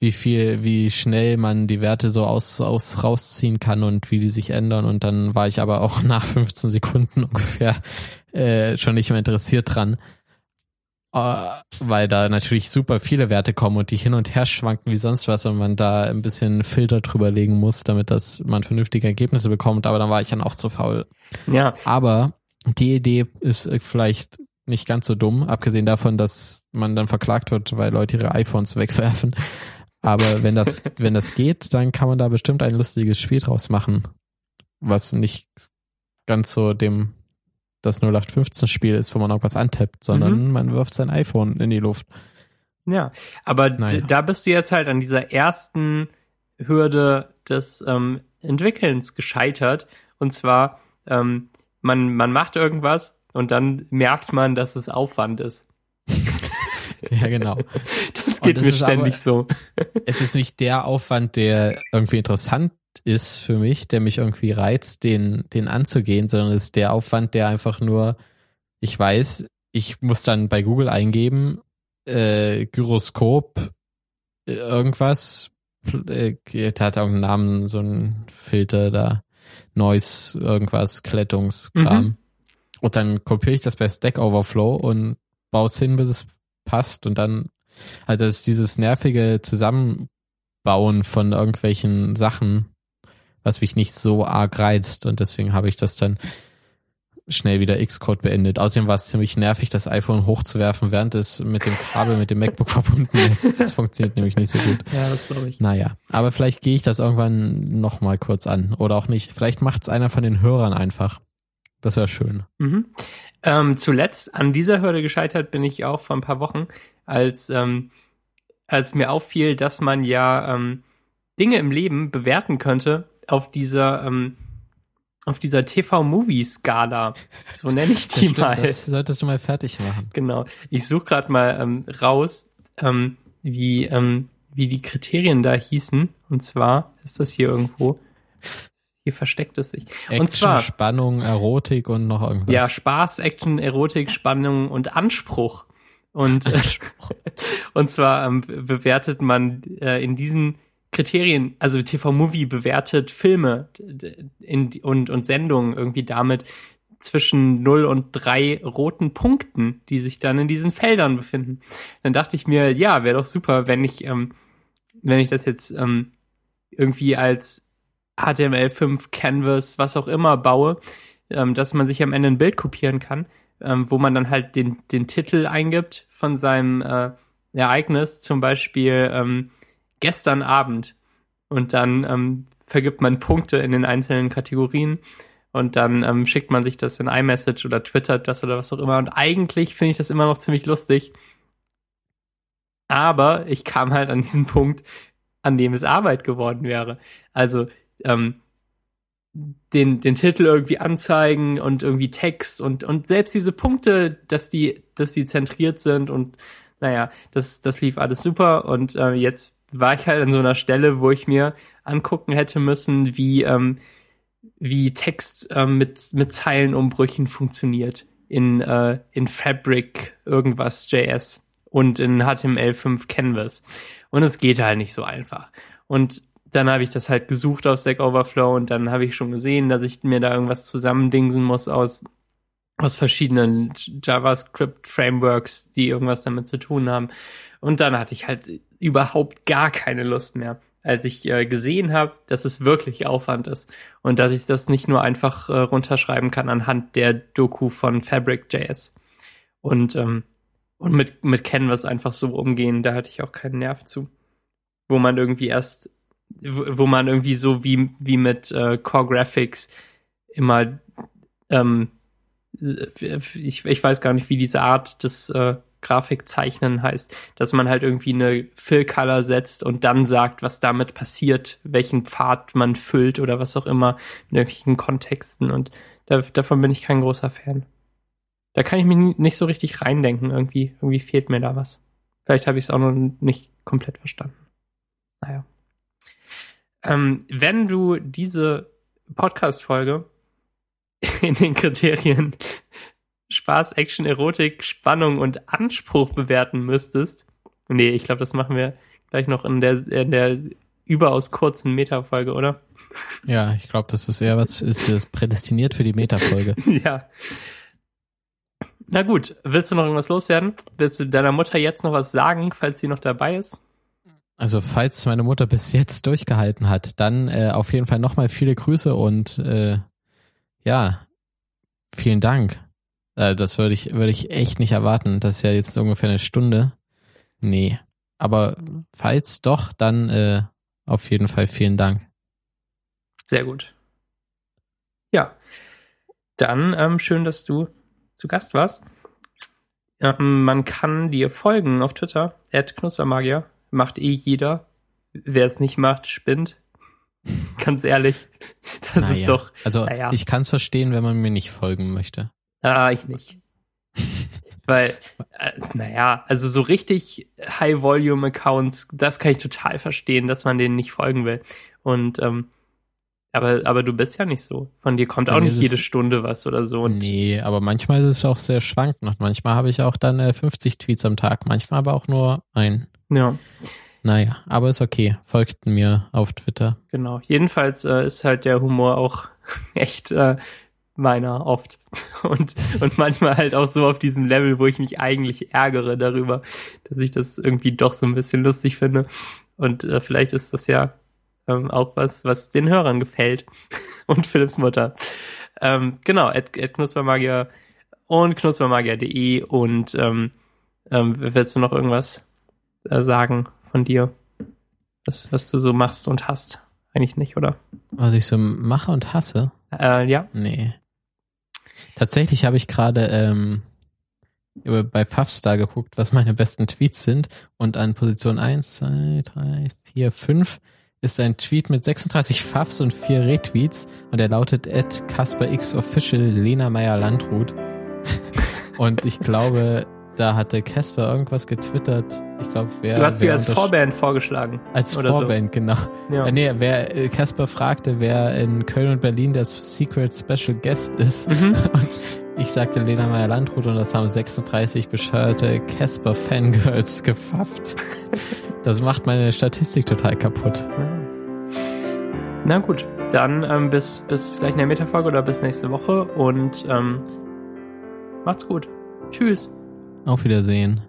wie viel, wie schnell man die Werte so aus, aus rausziehen kann und wie die sich ändern. Und dann war ich aber auch <laughs> nach 15 Sekunden ungefähr äh, schon nicht mehr interessiert dran. Äh, weil da natürlich super viele Werte kommen und die hin und her schwanken wie sonst was und man da ein bisschen Filter drüber legen muss, damit das man vernünftige Ergebnisse bekommt. Aber dann war ich dann auch zu faul. Ja. Aber die Idee ist äh, vielleicht nicht ganz so dumm, abgesehen davon, dass man dann verklagt wird, weil Leute ihre iPhones wegwerfen. Aber <laughs> wenn das, wenn das geht, dann kann man da bestimmt ein lustiges Spiel draus machen, was nicht ganz so dem das 0815-Spiel ist, wo man irgendwas antippt, sondern mhm. man wirft sein iPhone in die Luft. Ja, aber naja. da bist du jetzt halt an dieser ersten Hürde des ähm, Entwickelns gescheitert. Und zwar, ähm, man, man macht irgendwas und dann merkt man, dass es Aufwand ist. <laughs> ja, genau. Das geht das mir ständig aber, so. <laughs> es ist nicht der Aufwand, der irgendwie interessant ist für mich, der mich irgendwie reizt, den, den anzugehen, sondern es ist der Aufwand, der einfach nur, ich weiß, ich muss dann bei Google eingeben, äh, Gyroskop, äh, irgendwas, äh, hat irgendeinen Namen, so ein Filter da, Noise, irgendwas, Klettungskram. Mhm. Und dann kopiere ich das bei Stack Overflow und baue es hin, bis es passt und dann halt das dieses nervige Zusammenbauen von irgendwelchen Sachen, was mich nicht so arg reizt und deswegen habe ich das dann schnell wieder Xcode beendet. Außerdem war es ziemlich nervig, das iPhone hochzuwerfen, während es mit dem Kabel mit dem MacBook <laughs> verbunden ist. Das funktioniert nämlich nicht so gut. Ja, das glaube ich. Naja, aber vielleicht gehe ich das irgendwann nochmal kurz an oder auch nicht. Vielleicht macht es einer von den Hörern einfach. Das wäre schön. Mhm. Ähm, zuletzt an dieser Hürde gescheitert bin ich auch vor ein paar Wochen, als, ähm, als mir auffiel, dass man ja ähm, Dinge im Leben bewerten könnte auf dieser ähm, auf dieser TV-Movie-Skala. So nenne ich die das mal. Das solltest du mal fertig machen. Genau. Ich suche gerade mal ähm, raus, ähm, wie, ähm, wie die Kriterien da hießen. Und zwar ist das hier irgendwo. Hier versteckt es sich. Action, und zwar Spannung, Erotik und noch irgendwas. Ja, Spaß, Action, Erotik, Spannung und Anspruch. Und, Anspruch. <laughs> und zwar ähm, bewertet man äh, in diesen Kriterien, also TV-Movie bewertet Filme in, und, und Sendungen irgendwie damit zwischen 0 und 3 roten Punkten, die sich dann in diesen Feldern befinden. Dann dachte ich mir, ja, wäre doch super, wenn ich, ähm, wenn ich das jetzt ähm, irgendwie als HTML5 Canvas, was auch immer baue, ähm, dass man sich am Ende ein Bild kopieren kann, ähm, wo man dann halt den, den Titel eingibt von seinem äh, Ereignis, zum Beispiel ähm, gestern Abend. Und dann ähm, vergibt man Punkte in den einzelnen Kategorien und dann ähm, schickt man sich das in iMessage oder twittert das oder was auch immer. Und eigentlich finde ich das immer noch ziemlich lustig. Aber ich kam halt an diesen Punkt, an dem es Arbeit geworden wäre. Also ähm, den, den Titel irgendwie anzeigen und irgendwie Text und, und selbst diese Punkte, dass die, dass die zentriert sind und naja, das, das lief alles super und äh, jetzt war ich halt an so einer Stelle, wo ich mir angucken hätte müssen, wie, ähm, wie Text ähm, mit, mit Zeilenumbrüchen funktioniert in, äh, in Fabric irgendwas JS und in HTML5 Canvas. Und es geht halt nicht so einfach. Und dann habe ich das halt gesucht auf Stack Overflow und dann habe ich schon gesehen, dass ich mir da irgendwas zusammendingsen muss aus, aus verschiedenen JavaScript-Frameworks, die irgendwas damit zu tun haben. Und dann hatte ich halt überhaupt gar keine Lust mehr, als ich äh, gesehen habe, dass es wirklich Aufwand ist und dass ich das nicht nur einfach äh, runterschreiben kann anhand der Doku von Fabric.js. Und, ähm, und mit, mit Canvas einfach so umgehen, da hatte ich auch keinen Nerv zu. Wo man irgendwie erst wo man irgendwie so wie, wie mit äh, Core Graphics immer, ähm, ich, ich weiß gar nicht, wie diese Art des äh, Grafikzeichnen heißt, dass man halt irgendwie eine Fill-Color setzt und dann sagt, was damit passiert, welchen Pfad man füllt oder was auch immer in irgendwelchen Kontexten und da, davon bin ich kein großer Fan. Da kann ich mich nicht so richtig reindenken, irgendwie, irgendwie fehlt mir da was. Vielleicht habe ich es auch noch nicht komplett verstanden. Naja. Ähm, wenn du diese Podcast-Folge in den Kriterien Spaß, Action, Erotik, Spannung und Anspruch bewerten müsstest, nee, ich glaube, das machen wir gleich noch in der, in der überaus kurzen Meta-Folge, oder? Ja, ich glaube, das ist eher was, ist das prädestiniert für die Meta-Folge. <laughs> ja. Na gut, willst du noch irgendwas loswerden? Willst du deiner Mutter jetzt noch was sagen, falls sie noch dabei ist? Also falls meine Mutter bis jetzt durchgehalten hat, dann äh, auf jeden Fall nochmal viele Grüße und äh, ja, vielen Dank. Äh, das würde ich, würde ich echt nicht erwarten. Das ist ja jetzt ungefähr eine Stunde. Nee. Aber falls doch, dann äh, auf jeden Fall vielen Dank. Sehr gut. Ja. Dann ähm, schön, dass du zu Gast warst. Ähm, man kann dir folgen auf Twitter, Knuspermagier. Macht eh jeder. Wer es nicht macht, spinnt. <laughs> Ganz ehrlich. Das naja, ist doch. Also naja. ich kann es verstehen, wenn man mir nicht folgen möchte. Ah, ich nicht. <laughs> Weil, äh, naja, also so richtig High-Volume-Accounts, das kann ich total verstehen, dass man denen nicht folgen will. Und ähm, aber, aber du bist ja nicht so. Von dir kommt auch nicht jede Stunde was oder so. Und nee, aber manchmal ist es auch sehr schwankend. Manchmal habe ich auch dann äh, 50 Tweets am Tag, manchmal aber auch nur ein. Ja. Naja, aber ist okay. Folgt mir auf Twitter. Genau. Jedenfalls äh, ist halt der Humor auch <laughs> echt äh, meiner oft. <laughs> Und, und manchmal halt auch so auf diesem Level, wo ich mich eigentlich ärgere darüber, dass ich das irgendwie doch so ein bisschen lustig finde. Und äh, vielleicht ist das ja ähm, auch was, was den Hörern gefällt. <laughs> und Philipps Mutter. Ähm, genau, at, at Knuspermagier und knuspermagier.de und ähm, ähm, willst du noch irgendwas äh, sagen von dir? Was, was du so machst und hast? Eigentlich nicht, oder? Was ich so mache und hasse? Äh, ja. Nee. Tatsächlich habe ich gerade ähm, bei Puffstar geguckt, was meine besten Tweets sind und an Position 1, 2, 3, 4, 5 ist ein Tweet mit 36 Pfaffs und 4 Retweets und der lautet at CasperXOfficial Lena Meyer-Landrut. <laughs> und ich glaube, da hatte Casper irgendwas getwittert. Ich glaube, wer. Du hast sie als Vorband vorgeschlagen. Als Vorband, so. genau. Ja. Äh, nee, wer äh, Casper fragte, wer in Köln und Berlin der Secret Special Guest ist. Mhm. <laughs> Und ich sagte Lena Meyer Landrut und das haben 36 bescheuerte Casper Fangirls gefafft. Das macht meine Statistik total kaputt. Na gut, dann ähm, bis, bis gleich in der Metafolge oder bis nächste Woche und ähm, macht's gut. Tschüss. Auf Wiedersehen.